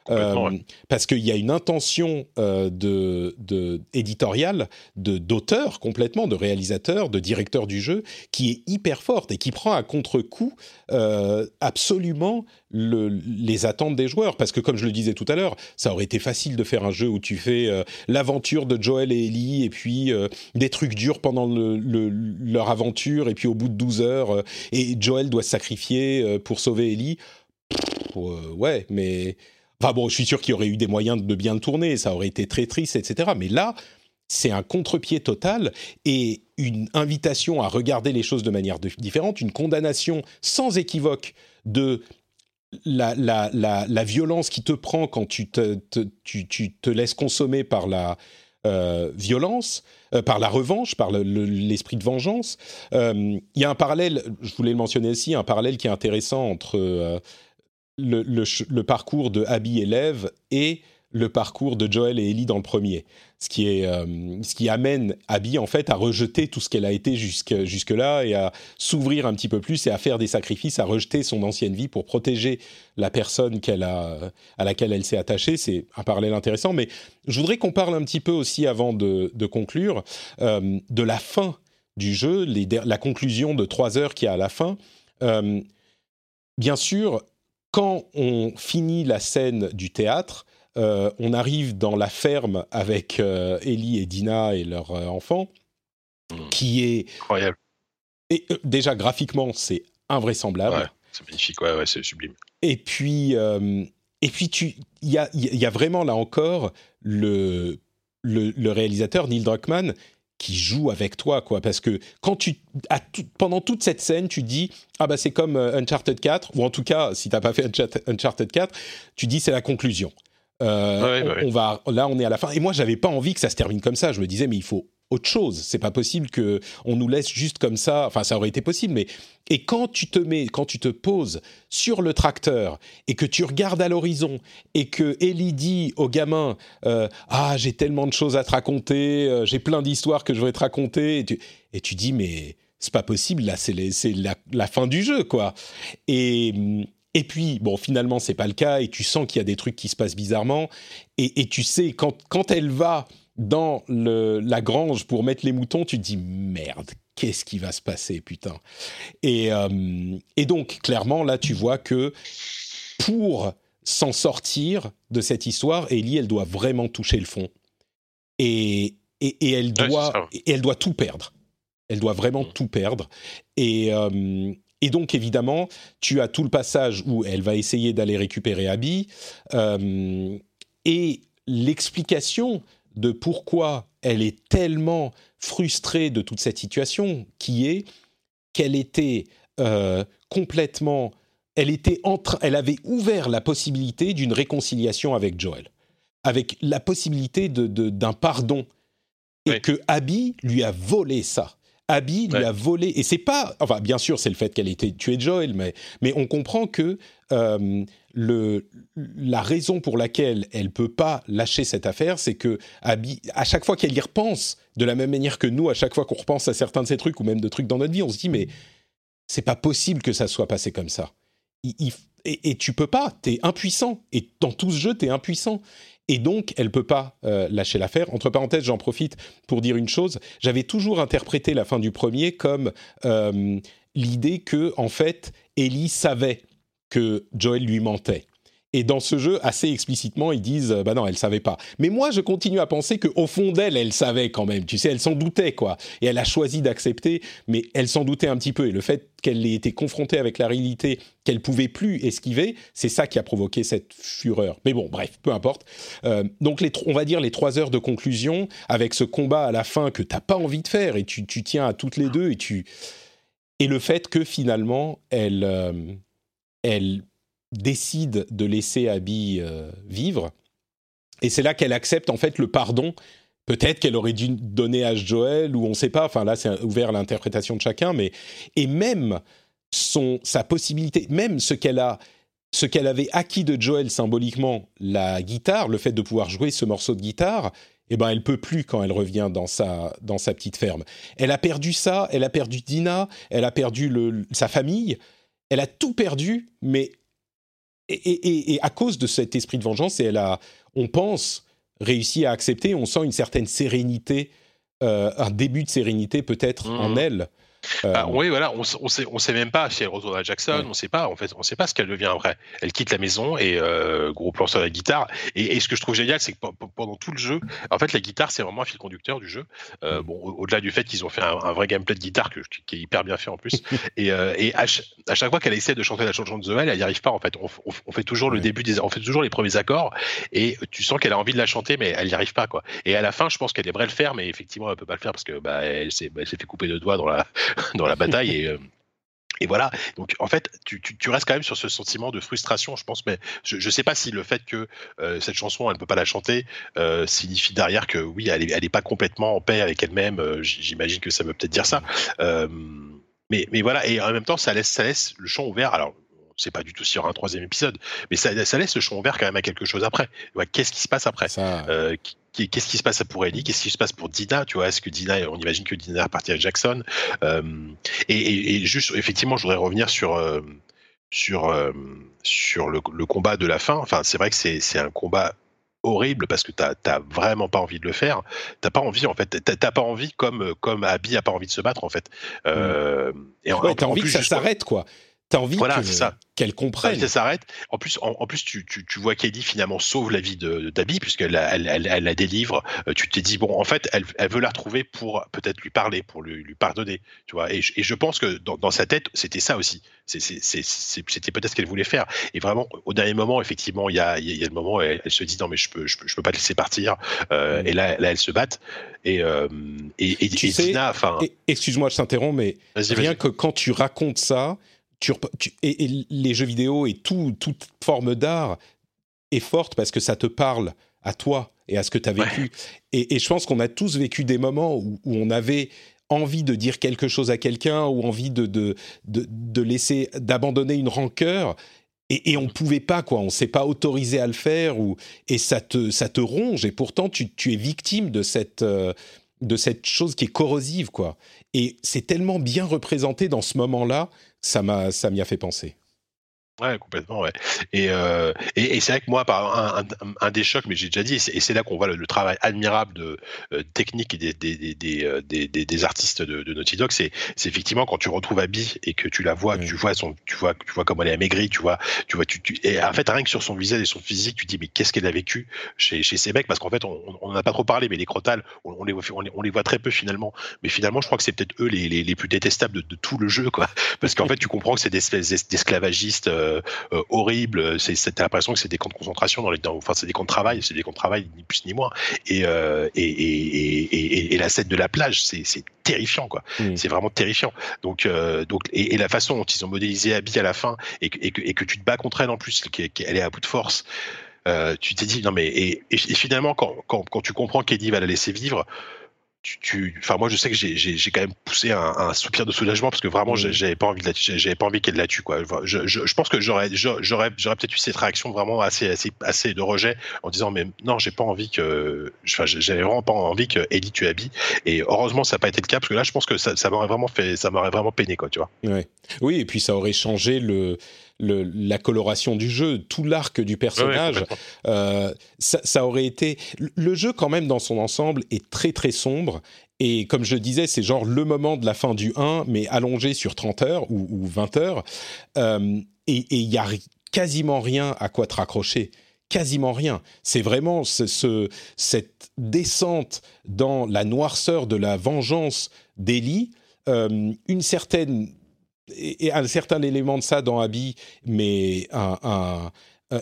euh, parce qu'il y a une intention euh, de, de éditoriale, de d'auteur complètement, de réalisateur, de directeur du jeu, qui est hyper forte et qui prend à contre-coup euh, absolument le, les attentes des joueurs. Parce que comme je le disais tout à l'heure, ça aurait été facile de faire un jeu où tu fais l'aventure de Joel et Ellie et puis des trucs durs pendant le, leur aventure et puis au bout de 12 heures, et Joel doit se sacrifier pour sauver Ellie. ouais, mais Enfin bon, je suis sûr qu'il y aurait eu des moyens de bien le tourner, ça aurait été très triste, etc. Mais là, c'est un contre-pied total et une invitation à regarder les choses de manière différente, une condamnation sans équivoque de la, violence qui te prend quand tu te, tu, tu te laisses consommer par la euh, violence, euh, par la revanche, par l'esprit de vengeance. Euh, il y a un parallèle, je voulais le mentionner aussi, un parallèle qui est intéressant entre le, parcours de Abby Lev et le parcours de Joel et Ellie dans le premier. Ce qui, est, euh, ce qui amène Abby, en fait, à rejeter tout ce qu'elle a été jusque, jusque-là et à s'ouvrir un petit peu plus et à faire des sacrifices, à rejeter son ancienne vie pour protéger la personne qu'elle a, à laquelle elle s'est attachée. C'est un parallèle intéressant, mais je voudrais qu'on parle un petit peu aussi, avant de, conclure, euh, de la fin du jeu, la conclusion de trois heures qu'il y a à la fin. Euh, bien sûr, quand on finit la scène du théâtre, euh, on arrive dans la ferme avec euh, Ellie et Dina et leur euh, enfant, mmh. qui est incroyable. Et déjà graphiquement, c'est invraisemblable. Ouais, c'est magnifique, ouais, ouais, c'est sublime. Et puis, et puis tu, il y a, y a, vraiment là encore le, le, le réalisateur Neil Druckmann qui joue avec toi, quoi. Parce que quand tu, pendant toute cette scène, tu dis, ah bah c'est comme euh, Uncharted 4, ou en tout cas, si t'as pas fait Uncharted 4, tu dis c'est la conclusion. Euh, on, va, là, on est à la fin. Et moi, j'avais pas envie que ça se termine comme ça. Je me disais, mais il faut autre chose. C'est pas possible que on nous laisse juste comme ça. Enfin, ça aurait été possible, mais et quand tu te mets, quand tu te poses sur le tracteur et que tu regardes à l'horizon et que Ellie dit au gamin, euh, ah j'ai tellement de choses à te raconter, euh, j'ai plein d'histoires que je vais te raconter, et tu, dis mais c'est pas possible là, c'est la, la, fin du jeu quoi. Et et puis, bon, finalement, c'est pas le cas, et tu sens qu'il y a des trucs qui se passent bizarrement, et, et tu sais, quand, quand elle va dans le, la grange pour mettre les moutons, tu te dis merde, qu'est-ce qui va se passer, putain. Et, euh, et donc, clairement, là, tu vois que pour s'en sortir de cette histoire, Ellie, elle doit vraiment toucher le fond. Et, et, elle, doit, et elle doit tout perdre. Elle doit vraiment mm. tout perdre. Et, euh, et donc, évidemment, tu as tout le passage où elle va essayer d'aller récupérer Abby. Euh, et l'explication de pourquoi elle est tellement frustrée de toute cette situation, qui est qu'elle était euh, complètement, elle était entre, elle avait ouvert la possibilité d'une réconciliation avec Joel, avec la possibilité d'un de, d'un pardon, et que Abby lui a volé ça. Abby lui a volé, et c'est pas, enfin bien sûr c'est le fait qu'elle ait été tuée Joel, mais, mais on comprend que euh, le, la raison pour laquelle elle peut pas lâcher cette affaire, c'est que Abby, à chaque fois qu'elle y repense, de la même manière que nous, à chaque fois qu'on repense à certains de ces trucs ou même de trucs dans notre vie, on se dit mais c'est pas possible que ça soit passé comme ça. et, et, tu peux pas, t'es impuissant. Et dans tout ce jeu, t'es impuissant. Et donc, elle peut pas euh, lâcher l'affaire. Entre parenthèses, j'en profite pour dire une chose. J'avais toujours interprété la fin du premier comme euh, l'idée que, en fait, Ellie savait que Joel lui mentait. Et dans ce jeu, assez explicitement, ils disent bah non, elle savait pas. Mais moi, je continue à penser qu'au fond d'elle, elle savait quand même. Tu sais, elle s'en doutait quoi. Et elle a choisi d'accepter, mais elle s'en doutait un petit peu. Et le fait qu'elle ait été confrontée avec la réalité qu'elle pouvait plus esquiver, c'est ça qui a provoqué cette fureur. Mais bon, bref, peu importe. Euh, donc, les, on va dire les trois heures de conclusion avec ce combat à la fin que t'as pas envie de faire et tu, tu, tiens à toutes les deux et tu et le fait que finalement elle euh, elle décide de laisser Abby euh, vivre. Et c'est là qu'elle accepte en fait le pardon. Peut-être qu'elle aurait dû donner à Joël ou on ne sait pas. Enfin là, c'est ouvert à l'interprétation de chacun. Mais et même son sa possibilité, même ce qu'elle a, ce qu'elle avait acquis de Joël symboliquement, la guitare, le fait de pouvoir jouer ce morceau de guitare, eh ben elle peut plus quand elle revient dans sa dans sa petite ferme. Elle a perdu ça, elle a perdu Dina, elle a perdu sa famille, elle a tout perdu, mais et, à cause de cet esprit de vengeance, elle a, on pense, réussi à accepter, on sent une certaine sérénité, euh, un début de sérénité peut-être en mmh. elle, euh, bah, oui, voilà, on, on sait, on sait même pas si elle retourne à Jackson, on sait pas, en fait, on sait pas ce qu'elle devient après. Elle quitte la maison et euh, gros plan sur la guitare. Et, ce que je trouve génial, c'est que pendant tout le jeu, en fait, la guitare, c'est vraiment un fil conducteur du jeu. Euh, mm. bon, au-delà du fait qu'ils ont fait un, vrai gameplay de guitare qui est hyper bien fait en plus. et, et à, chaque fois qu'elle essaie de chanter la chanson de The elle n'y arrive pas. En fait, on, fait toujours le début des, on fait toujours les premiers accords et tu sens qu'elle a envie de la chanter, mais elle n'y arrive pas, quoi. Et à la fin, je pense qu'elle aimerait le faire, mais effectivement, elle peut pas le faire parce que bah, elle s'est bah, fait couper de doigts dans la dans la bataille et euh, et voilà. Donc, en fait, tu, tu, restes quand même sur ce sentiment de frustration, je pense. Mais je ne sais pas si le fait que euh, cette chanson, elle ne peut pas la chanter, euh, signifie derrière que oui, elle n'est elle est pas complètement en paix avec elle-même. J'imagine que ça veut peut-être dire ça. mais, mais voilà. Et en même temps, ça laisse, ça laisse le champ ouvert. Alors, sait pas du tout s'il y aura un troisième épisode, mais ça, ça, laisse le champ ouvert quand même à quelque chose après. Qu'est-ce qui se passe après qu'est-ce qui se passe pour Ellie, qu'est-ce qui se passe pour Dina, tu vois, est-ce que Dina, on imagine que Dina est repartie avec Jackson, euh, et, juste, effectivement, je voudrais revenir sur euh, sur euh, sur le, combat de la fin. Enfin, c'est vrai que c'est un combat horrible parce que t'as vraiment pas envie de le faire. T'as pas envie en fait. T'as pas envie comme comme Abby a pas envie de se battre en fait. Euh, Et en, t'as envie que ça s'arrête quoi. T'as envie voilà, qu'elle comprenne. Ça s'arrête. En plus, en, plus, tu, tu, tu vois qu'Eddie finalement sauve la vie d'Abby puisqu'elle elle, elle, elle, la délivre. Euh, tu t'es dit bon, en fait, elle, elle veut la retrouver pour peut-être lui parler, pour lui, lui pardonner. Tu vois. Et, et, je pense que dans, dans sa tête, c'était ça aussi. C'était peut-être ce qu'elle voulait faire. Et vraiment, au dernier moment, effectivement, il y a, y a, le moment où elle, se dit non mais je peux, je peux, je peux pas te laisser partir. Euh, mm. Et là, là, elle se batte. Et, euh, et, et, Dina, enfin. Excuse-moi, je t'interromps, mais rien que quand tu racontes ça et, les jeux vidéo et tout, toute forme d'art est forte parce que ça te parle à toi et à ce que tu as vécu. Et, je pense qu'on a tous vécu des moments où, on avait envie de dire quelque chose à quelqu'un ou envie de, de, de, laisser, d'abandonner une rancœur. Et, on ne pouvait pas, quoi. On s'est pas autorisé à le faire, ou, et ça te, ça te ronge. Et pourtant, tu, tu es victime de cette, euh, de cette chose qui est corrosive, quoi. Et c'est tellement bien représenté dans ce moment-là ça m'a ça m'y a fait penser. Ouais, complètement, ouais. Et, euh, et, et c'est vrai que moi, par un, un, des chocs, mais j'ai déjà dit, et c'est là qu'on voit le, travail admirable de euh, technique et des, des, des, euh, des, des, artistes de, de Naughty Dog, c'est effectivement quand tu retrouves Abby et que tu la vois, tu vois son, tu vois, tu vois comment elle est amaigrie, tu vois, tu vois, tu, tu, et en fait rien que sur son visage et son physique, tu te dis mais qu'est-ce qu'elle a vécu chez, chez ces mecs, parce qu'en fait on n'en a pas trop parlé, mais les crotales, on, les, on, les, on les voit très peu finalement, mais finalement je crois que c'est peut-être eux les, les, les, plus détestables de, de, tout le jeu, quoi, parce qu'en fait tu comprends que c'est des espèces d'esclavagistes euh, horrible. C'est l'impression que c'est des camps de concentration dans les, enfin c'est des camps de travail, c'est des camps de travail ni plus ni moins. Et, euh, et, et, et, la scène de la plage, c'est terrifiant quoi. C'est vraiment terrifiant. Donc euh, donc et, la façon dont ils ont modélisé Abby à la fin et que, et que, tu te bats contre elle en plus, qu'elle est à bout de force. tu t'es dit non mais et, finalement quand, quand, quand tu comprends qu'Eddie va la laisser vivre, tu, enfin moi je sais que j'ai quand même poussé un, soupir de soulagement parce que vraiment mmh. j'avais pas envie j'avais pas envie qu'elle la tue quoi. Je, je, je pense que j'aurais j'aurais j'aurais peut-être eu cette réaction vraiment assez assez assez de rejet en disant mais non j'ai pas envie que enfin j'avais vraiment pas envie que Ellie tue Abby et heureusement ça n'a pas été le cas parce que là je pense que ça, ça m'aurait vraiment fait ça m'aurait vraiment peiné quoi tu vois. Ouais. Oui et puis ça aurait changé le la coloration du jeu, tout l'arc du personnage, euh, ça, aurait été. Le jeu, quand même, dans son ensemble, est très très sombre. Et comme je disais, c'est genre le moment de la fin du 1, mais allongé sur 30 heures ou, 20 heures. Euh, et il n'y a quasiment rien à quoi te raccrocher quasiment rien. C'est vraiment ce, cette descente dans la noirceur de la vengeance d'Ellie, euh, une certaine et un certain élément de ça dans Abby, mais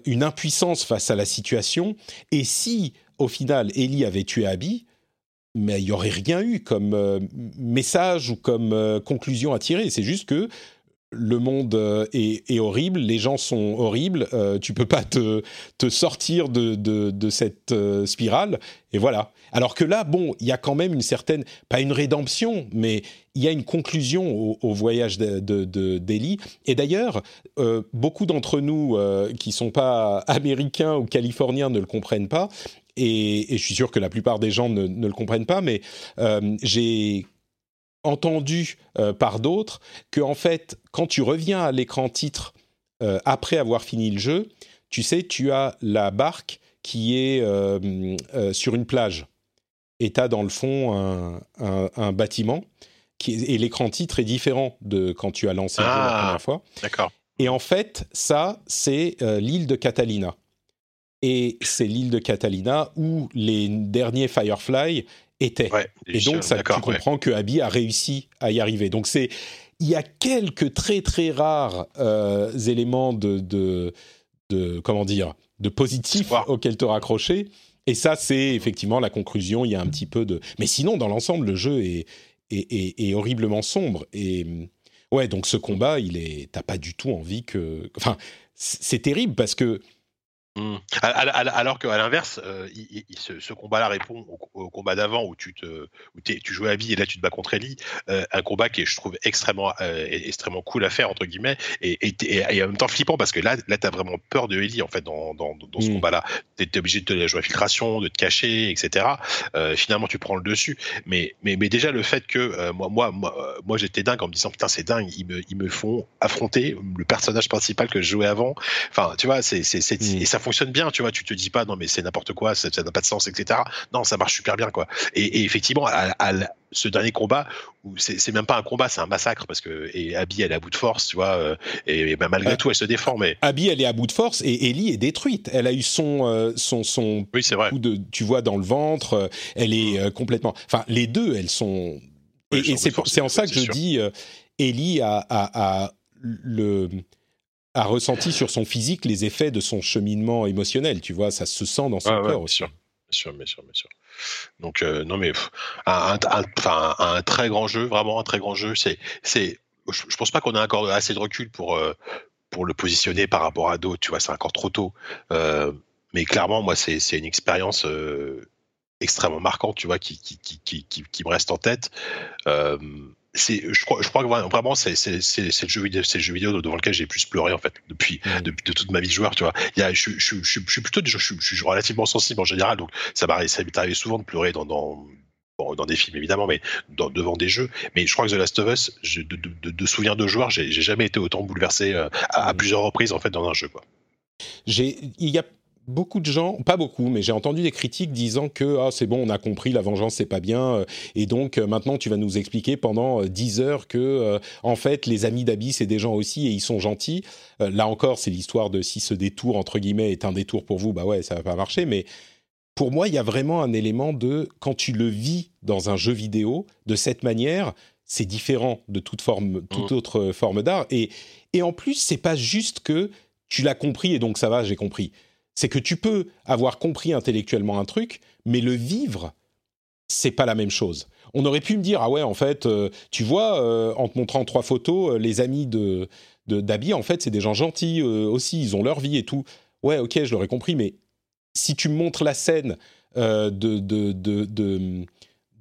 une impuissance face à la situation. Et si, au final, Ellie avait tué Abby, mais il n'y aurait rien eu comme euh, message ou comme euh, conclusion à tirer. C'est juste que le monde euh, est, horrible, les gens sont horribles, euh, tu peux pas te, sortir de, cette euh, spirale, et voilà. Alors que là, bon, il y a quand même une certaine, pas une rédemption, mais il y a une conclusion au, voyage d'Eli. De, et d'ailleurs, beaucoup d'entre nous qui sont pas américains ou californiens ne le comprennent pas, et, je suis sûr que la plupart des gens ne le comprennent pas, mais j'ai entendu euh, par d'autres que en fait, quand tu reviens à l'écran titre euh, après avoir fini le jeu, tu sais, tu as la barque qui est euh, sur une plage et tu as dans le fond un, bâtiment qui et l'écran titre est différent de quand tu as lancé le jeu la ah, première fois. D'accord. Et en fait, ça, c'est l'île de Catalina. Et c'est l'île de Catalina où les derniers Firefly était. et donc, ça, tu comprends que Abby a réussi à y arriver. Donc, c'est il y a quelques très très rares euh, éléments de, de, de, comment dire de positifs auxquels te raccrocher. Et ça, c'est effectivement la conclusion. Il y a un petit peu de. Mais sinon, dans l'ensemble, le jeu est, est, est, horriblement sombre. Et ouais, donc ce combat, il est. T'as pas du tout envie que. Enfin, c'est terrible parce que Mmh. Alors qu'à l'inverse, euh, ce, combat-là répond au, combat d'avant où tu te, où tu jouais à vie et là tu te bats contre Ellie. Euh, un combat qui est, je trouve, extrêmement, euh, extrêmement cool à faire entre guillemets et, et, en même temps flippant parce que là, là, t'as vraiment peur de Ellie en fait dans, dans, dans ce mmh. combat-là. T'es obligé de te jouer infiltration, de te cacher, etc. finalement, tu prends le dessus. Mais, mais, mais déjà le fait que moi, moi, moi, moi j'étais dingue en me disant putain, c'est dingue, ils me, ils me font affronter le personnage principal que je jouais avant. Enfin, tu vois, c'est, c'est, mmh. et ça fonctionne bien, tu vois. Tu te dis pas non mais c'est n'importe quoi, ça n'a pas de sens, etc. Non, ça marche super bien, quoi. Et, effectivement, à, ce dernier combat, où c'est même pas un combat, c'est un massacre parce que et Abby elle est à bout de force, tu vois. Euh, et, ben, malgré tout, elle se défend. Mais Abby elle est à bout de force et Ellie est détruite. Elle a eu son euh, son son oui, c'est vrai. coup de tu vois dans le ventre. Euh, elle est complètement. Enfin, les deux, elles sont. et, c'est en ça que je dis, Ellie a, a le a ressenti sur son physique les effets de son cheminement émotionnel. Tu vois, ça se sent dans son corps bien aussi. Sûr. Bien sûr, bien sûr, bien sûr. Donc euh, non mais un, un, très grand jeu, vraiment un très grand jeu. C'est, c'est, je, pense pas qu'on ait encore assez de recul pour euh, pour le positionner par rapport à d'autres. Tu vois, c'est encore trop tôt. Euh, mais clairement, moi, c'est, c'est une expérience extrêmement marquante, tu vois, qui qui, qui, qui, qui me reste en tête c'est je crois je crois que vraiment c'est c'est c'est le jeu vidéo c'est le jeu vidéo devant lequel j'ai plus pleuré en fait depuis mm. depuis de toute ma vie de joueur tu vois il y a je, je, je, je suis plutôt je, je, suis relativement sensible en général donc ça m'arrive ça m'est arrivé souvent de pleurer dans dans Bon, dans des films évidemment, mais dans, devant des jeux. Mais je crois que The Last of Us, je, de, de, de, souvenirs de joueurs, j'ai jamais été autant bouleversé euh, à, à, mm. plusieurs reprises en fait dans un jeu. Quoi. J'ai, il y a beaucoup de gens, pas beaucoup, mais j'ai entendu des critiques disant que ah, c'est bon, on a compris, la vengeance c'est pas bien, euh, et donc euh, maintenant tu vas nous expliquer pendant 10 euh, heures que en fait les amis d'Abby c'est des gens aussi et ils sont gentils. là encore, c'est l'histoire de si ce détour entre guillemets est un détour pour vous, bah ouais, ça va pas marcher, mais pour moi, il y a vraiment un élément de quand tu le vis dans un jeu vidéo de cette manière, c'est différent de toute forme, toute mmh. autre forme d'art, et et en plus c'est pas juste que tu l'as compris et donc ça va, j'ai compris c'est que tu peux avoir compris intellectuellement un truc, mais le vivre, c'est pas la même chose. On aurait pu me dire ah ouais en fait euh, tu vois euh, en te montrant trois photos euh, les amis de d'Abby en fait c'est des gens gentils aussi ils ont leur vie et tout ouais ok je l'aurais compris mais si tu montres la scène de, de, de,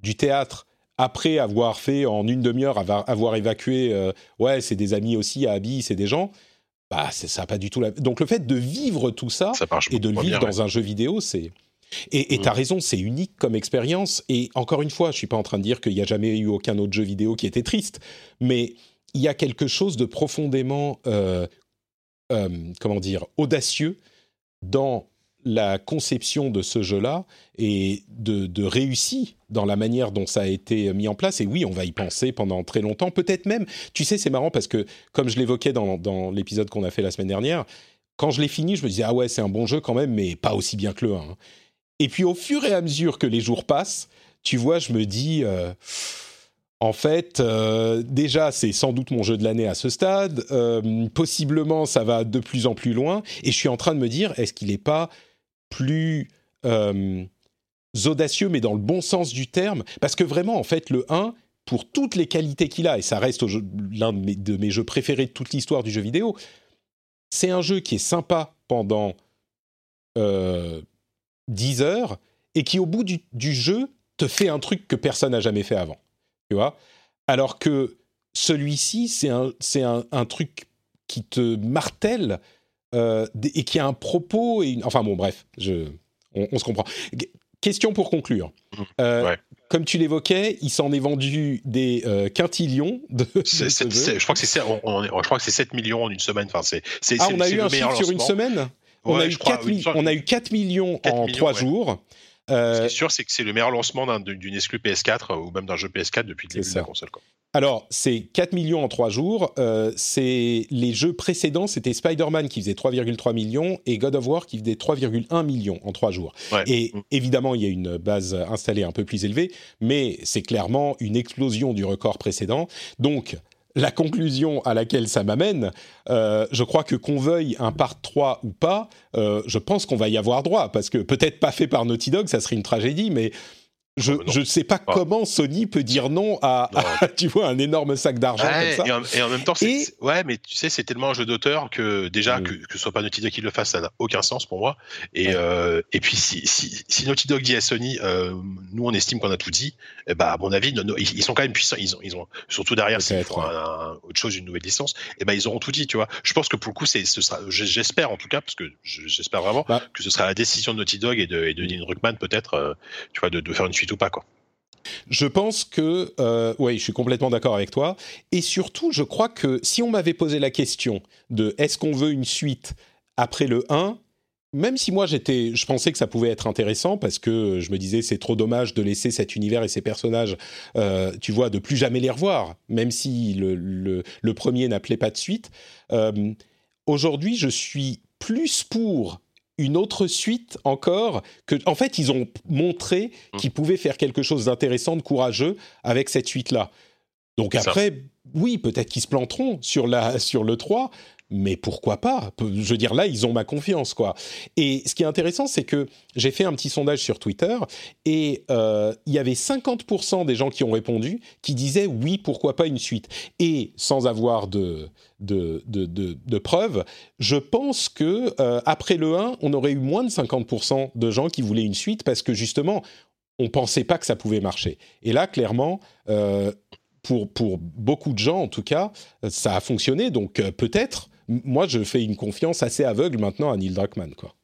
du théâtre après avoir fait en une demi-heure, avoir, évacué, euh, ouais, c'est des amis aussi à Abby, c'est des gens, bah, ça n'a pas du tout la... Donc le fait de vivre tout ça, et de le vivre dans un jeu vidéo, c'est... Et tu as mm. raison, c'est unique comme expérience. Et encore une fois, je suis pas en train de dire qu'il n'y a jamais eu aucun autre jeu vidéo qui était triste, mais il y a quelque chose de profondément, euh, euh, comment dire, audacieux dans la conception de ce jeu-là et de, de, dans la manière dont ça a été mis en place. Et oui, on va y penser pendant très longtemps. Peut-être même, tu sais, c'est marrant parce que, comme je l'évoquais dans, l'épisode qu'on a fait la semaine dernière, quand je l'ai fini, je me disais, ah ouais, c'est un bon jeu quand même, mais pas aussi bien que le 1. Et puis au fur et à mesure que les jours passent, tu vois, je me dis, euh, en fait, euh, déjà, c'est sans doute mon jeu de l'année à ce stade. Euh, possiblement, ça va de plus en plus loin. Et je suis en train de me dire, est-ce qu'il n'est pas plus audacieux, mais dans le bon sens du terme Parce que vraiment, en fait, le 1, pour toutes les qualités qu'il a, et ça reste l'un de, mes, jeux préférés de toute l'histoire du jeu vidéo, c'est un jeu qui est sympa pendant 10 heures et qui, au bout du, jeu, te fait un truc que personne n'a jamais fait avant. Tu vois Alors que celui-ci, c'est un, un, truc qui te martèle euh, et qui a un propos. Et Enfin bon, bref, je, on, se comprend. Question pour conclure. Mmh. Euh, comme tu l'évoquais, il s'en est vendu des euh, quintillions de. je crois que c'est je crois que c'est 7 millions en une semaine. Enfin, c'est, ah, on a eu un chiffre sur une semaine? On, a eu 4 millions en 3 jours. Euh, Ce qui est sûr, c'est que c'est le meilleur lancement d'une exclu PS4 ou même d'un jeu PS4 depuis le début de la console. Alors, c'est 4 millions en 3 jours. Euh, c'est les jeux précédents, c'était Spider-Man qui faisait 3,3 millions et God of War qui faisait 3,1 millions en 3 jours. Et mm. évidemment, il y a une base installée un peu plus élevée, mais c'est clairement une explosion du record précédent. Donc, la conclusion à laquelle ça m'amène, euh, je crois que qu'on veuille un part 3 ou pas, euh, je pense qu'on va y avoir droit, parce que peut-être pas fait par Naughty Dog, ça serait une tragédie, mais je ne oh, sais pas comment Sony peut dire non à, tu vois un énorme sac d'argent comme ça. Et en, même temps, ouais, mais tu sais, c'est tellement un jeu d'auteur que déjà que, que ce soit pas Naughty Dog qui le fasse, ça n'a aucun sens pour moi. Et, euh, et puis si, si, si, Naughty Dog dit à Sony, euh, nous on estime qu'on a tout dit, eh ben, à mon avis, ils, sont quand même puissants. Ils ont, ils ont surtout derrière, c'est autre chose, une nouvelle licence. Et eh ben ils auront tout dit, tu vois. Je pense que pour le coup, c'est, ce sera, j'espère en tout cas, parce que j'espère vraiment bah. que ce sera la décision de Naughty Dog et de, et de Dean Ruckman peut-être, euh, tu vois, de, de faire une suite pas quoi. Je pense que, euh, oui, je suis complètement d'accord avec toi. Et surtout, je crois que si on m'avait posé la question de est-ce qu'on veut une suite après le 1, même si moi j'étais, je pensais que ça pouvait être intéressant parce que je me disais c'est trop dommage de laisser cet univers et ces personnages, euh, tu vois, de plus jamais les revoir, même si le, le, premier n'appelait pas de suite. Euh, aujourd'hui, je suis plus pour une autre suite encore que en fait ils ont montré mmh. qu'ils pouvaient faire quelque chose d'intéressant de courageux avec cette suite là donc après oui peut-être qu'ils se planteront sur la sur le 3 mais pourquoi pas? Je veux dire, là, ils ont ma confiance, quoi. Et ce qui est intéressant, c'est que j'ai fait un petit sondage sur Twitter et euh, il y avait 50% des gens qui ont répondu qui disaient oui, pourquoi pas une suite. Et sans avoir de, de, de, de, preuves, je pense que euh, après le 1, on aurait eu moins de 50% de gens qui voulaient une suite parce que justement, on pensait pas que ça pouvait marcher. Et là, clairement, euh, pour, pour beaucoup de gens, en tout cas, ça a fonctionné. Donc peut-être moi, je fais une confiance assez aveugle maintenant à Neil Druckmann, quoi.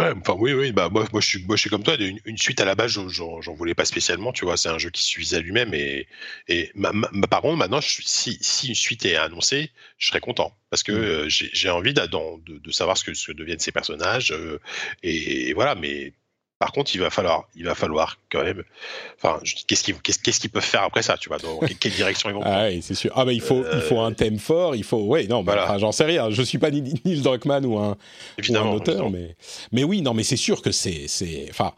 enfin oui, oui, bah moi, moi, je suis, moi je suis comme toi. Une, suite à la base, j'en voulais pas spécialement, tu vois. C'est un jeu qui suffisait à lui-même et, et par contre, maintenant, si, si une suite est annoncée, je serais content parce que mm. euh, j'ai envie de, de, savoir ce que, ce deviennent ces personnages euh, et, voilà. Mais par contre, il va falloir, il va falloir quand même. Enfin, qu'est-ce qu'ils, peuvent faire après ça, tu vois Dans quelle direction ils vont prendre Ah oui, c'est sûr. Ah bah il faut, il faut un thème fort. Il faut, ouais, non, bah, j'en sais rien. Je suis pas Neil Druckmann ou un, ou un auteur, mais, mais oui, non, mais c'est sûr que c'est, c'est, enfin,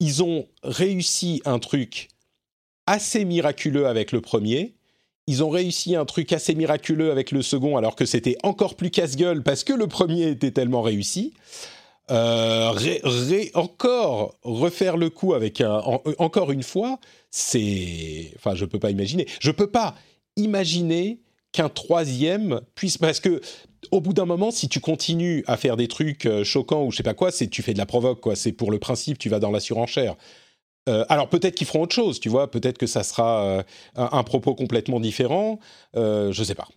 ils ont réussi un truc assez miraculeux avec le premier. Ils ont réussi un truc assez miraculeux avec le second, alors que c'était encore plus casse-gueule parce que le premier était tellement réussi. Euh, encore refaire le coup avec un, encore une fois, c'est, enfin, je peux pas imaginer. Je peux pas imaginer qu'un troisième puisse, parce que au bout d'un moment, si tu continues à faire des trucs euh, choquants ou je sais pas quoi, c'est tu fais de la provoque, quoi. C'est pour le principe, tu vas dans la surenchère. Euh, alors peut-être qu'ils feront autre chose, tu vois. Peut-être que ça sera euh, un, un, propos complètement différent. Euh, je sais pas.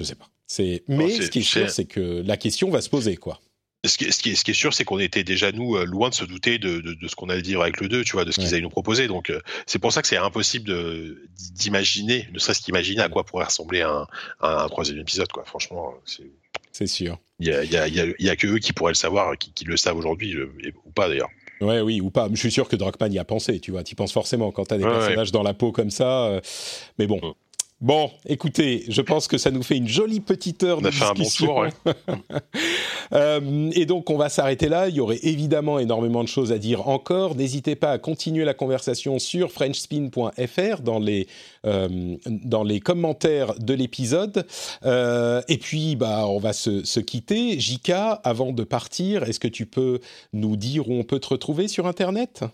Je sais pas. C'est. Mais ce qui est sûr, c'est que la question va se poser, quoi. Ce qui, est, ce, qui est, ce qui, est, sûr, c'est qu'on était déjà, nous, loin de se douter de, de, de ce qu'on allait dire avec le 2, tu vois, de ce qu'ils ouais. allaient nous proposer. Donc, c'est pour ça que c'est impossible d'imaginer, ne serait-ce qu'imaginer à quoi pourrait ressembler un, un, un troisième épisode, quoi. Franchement, c'est sûr. Il y a, y, a, y, a, y a, que eux qui pourraient le savoir, qui, qui le savent aujourd'hui, ou pas d'ailleurs. Ouais, oui, ou pas. Je suis sûr que Druckmann y a pensé, tu vois. Tu penses forcément quand tu as des ouais, personnages ouais. dans la peau comme ça. Euh... Mais bon. Bon, écoutez, je pense que ça nous fait une jolie petite heure on de a fait. Un bon tour, ouais. euh, et donc, on va s'arrêter là. Il y aurait évidemment énormément de choses à dire encore. N'hésitez pas à continuer la conversation sur frenchspin.fr dans les euh, dans les commentaires de l'épisode. Euh, et puis, bah, on va se, se quitter. Jika, avant de partir, est-ce que tu peux nous dire où on peut te retrouver sur Internet?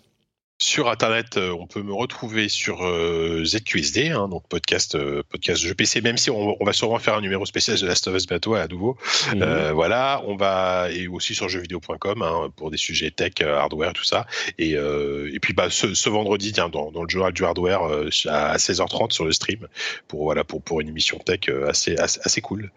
Sur Internet, euh, on peut me retrouver sur euh, ZQSD, hein, donc podcast, euh, podcast jeu PC, même si on, on, va sûrement faire un numéro spécial de Last of Us bientôt à nouveau. Mmh. Euh, voilà, on va et aussi sur jeuxvideo.com hein, pour des sujets tech, hardware, tout ça. Et, et puis bah, ce, ce vendredi, tiens, dans, dans, le journal du hardware à 16h30 sur le stream pour voilà pour pour une émission tech assez assez, assez cool.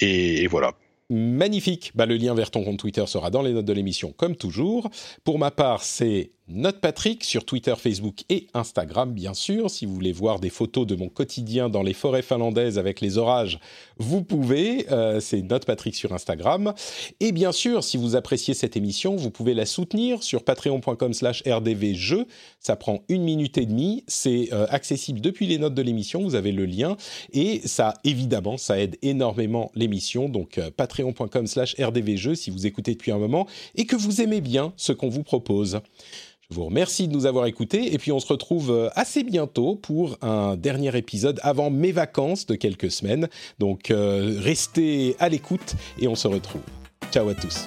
Et, et voilà. Magnifique. Bah, le lien vers ton compte Twitter sera dans les notes de l'émission, comme toujours. Pour ma part, c'est Note Patrick sur Twitter, Facebook et Instagram, bien sûr. Si vous voulez voir des photos de mon quotidien dans les forêts finlandaises avec les orages, vous pouvez. Euh, c'est Note Patrick sur Instagram. Et bien sûr, si vous appréciez cette émission, vous pouvez la soutenir sur patreon.com/slash rdvjeux. Ça prend une minute et demie. C'est euh, accessible depuis les notes de l'émission. Vous avez le lien. Et ça, évidemment, ça aide énormément l'émission. Donc, euh, patreon.com/slash rdvjeux si vous écoutez depuis un moment et que vous aimez bien ce qu'on vous propose. Je vous remercie de nous avoir écoutés et puis on se retrouve assez bientôt pour un dernier épisode avant mes vacances de quelques semaines. Donc euh, restez à l'écoute et on se retrouve. Ciao à tous.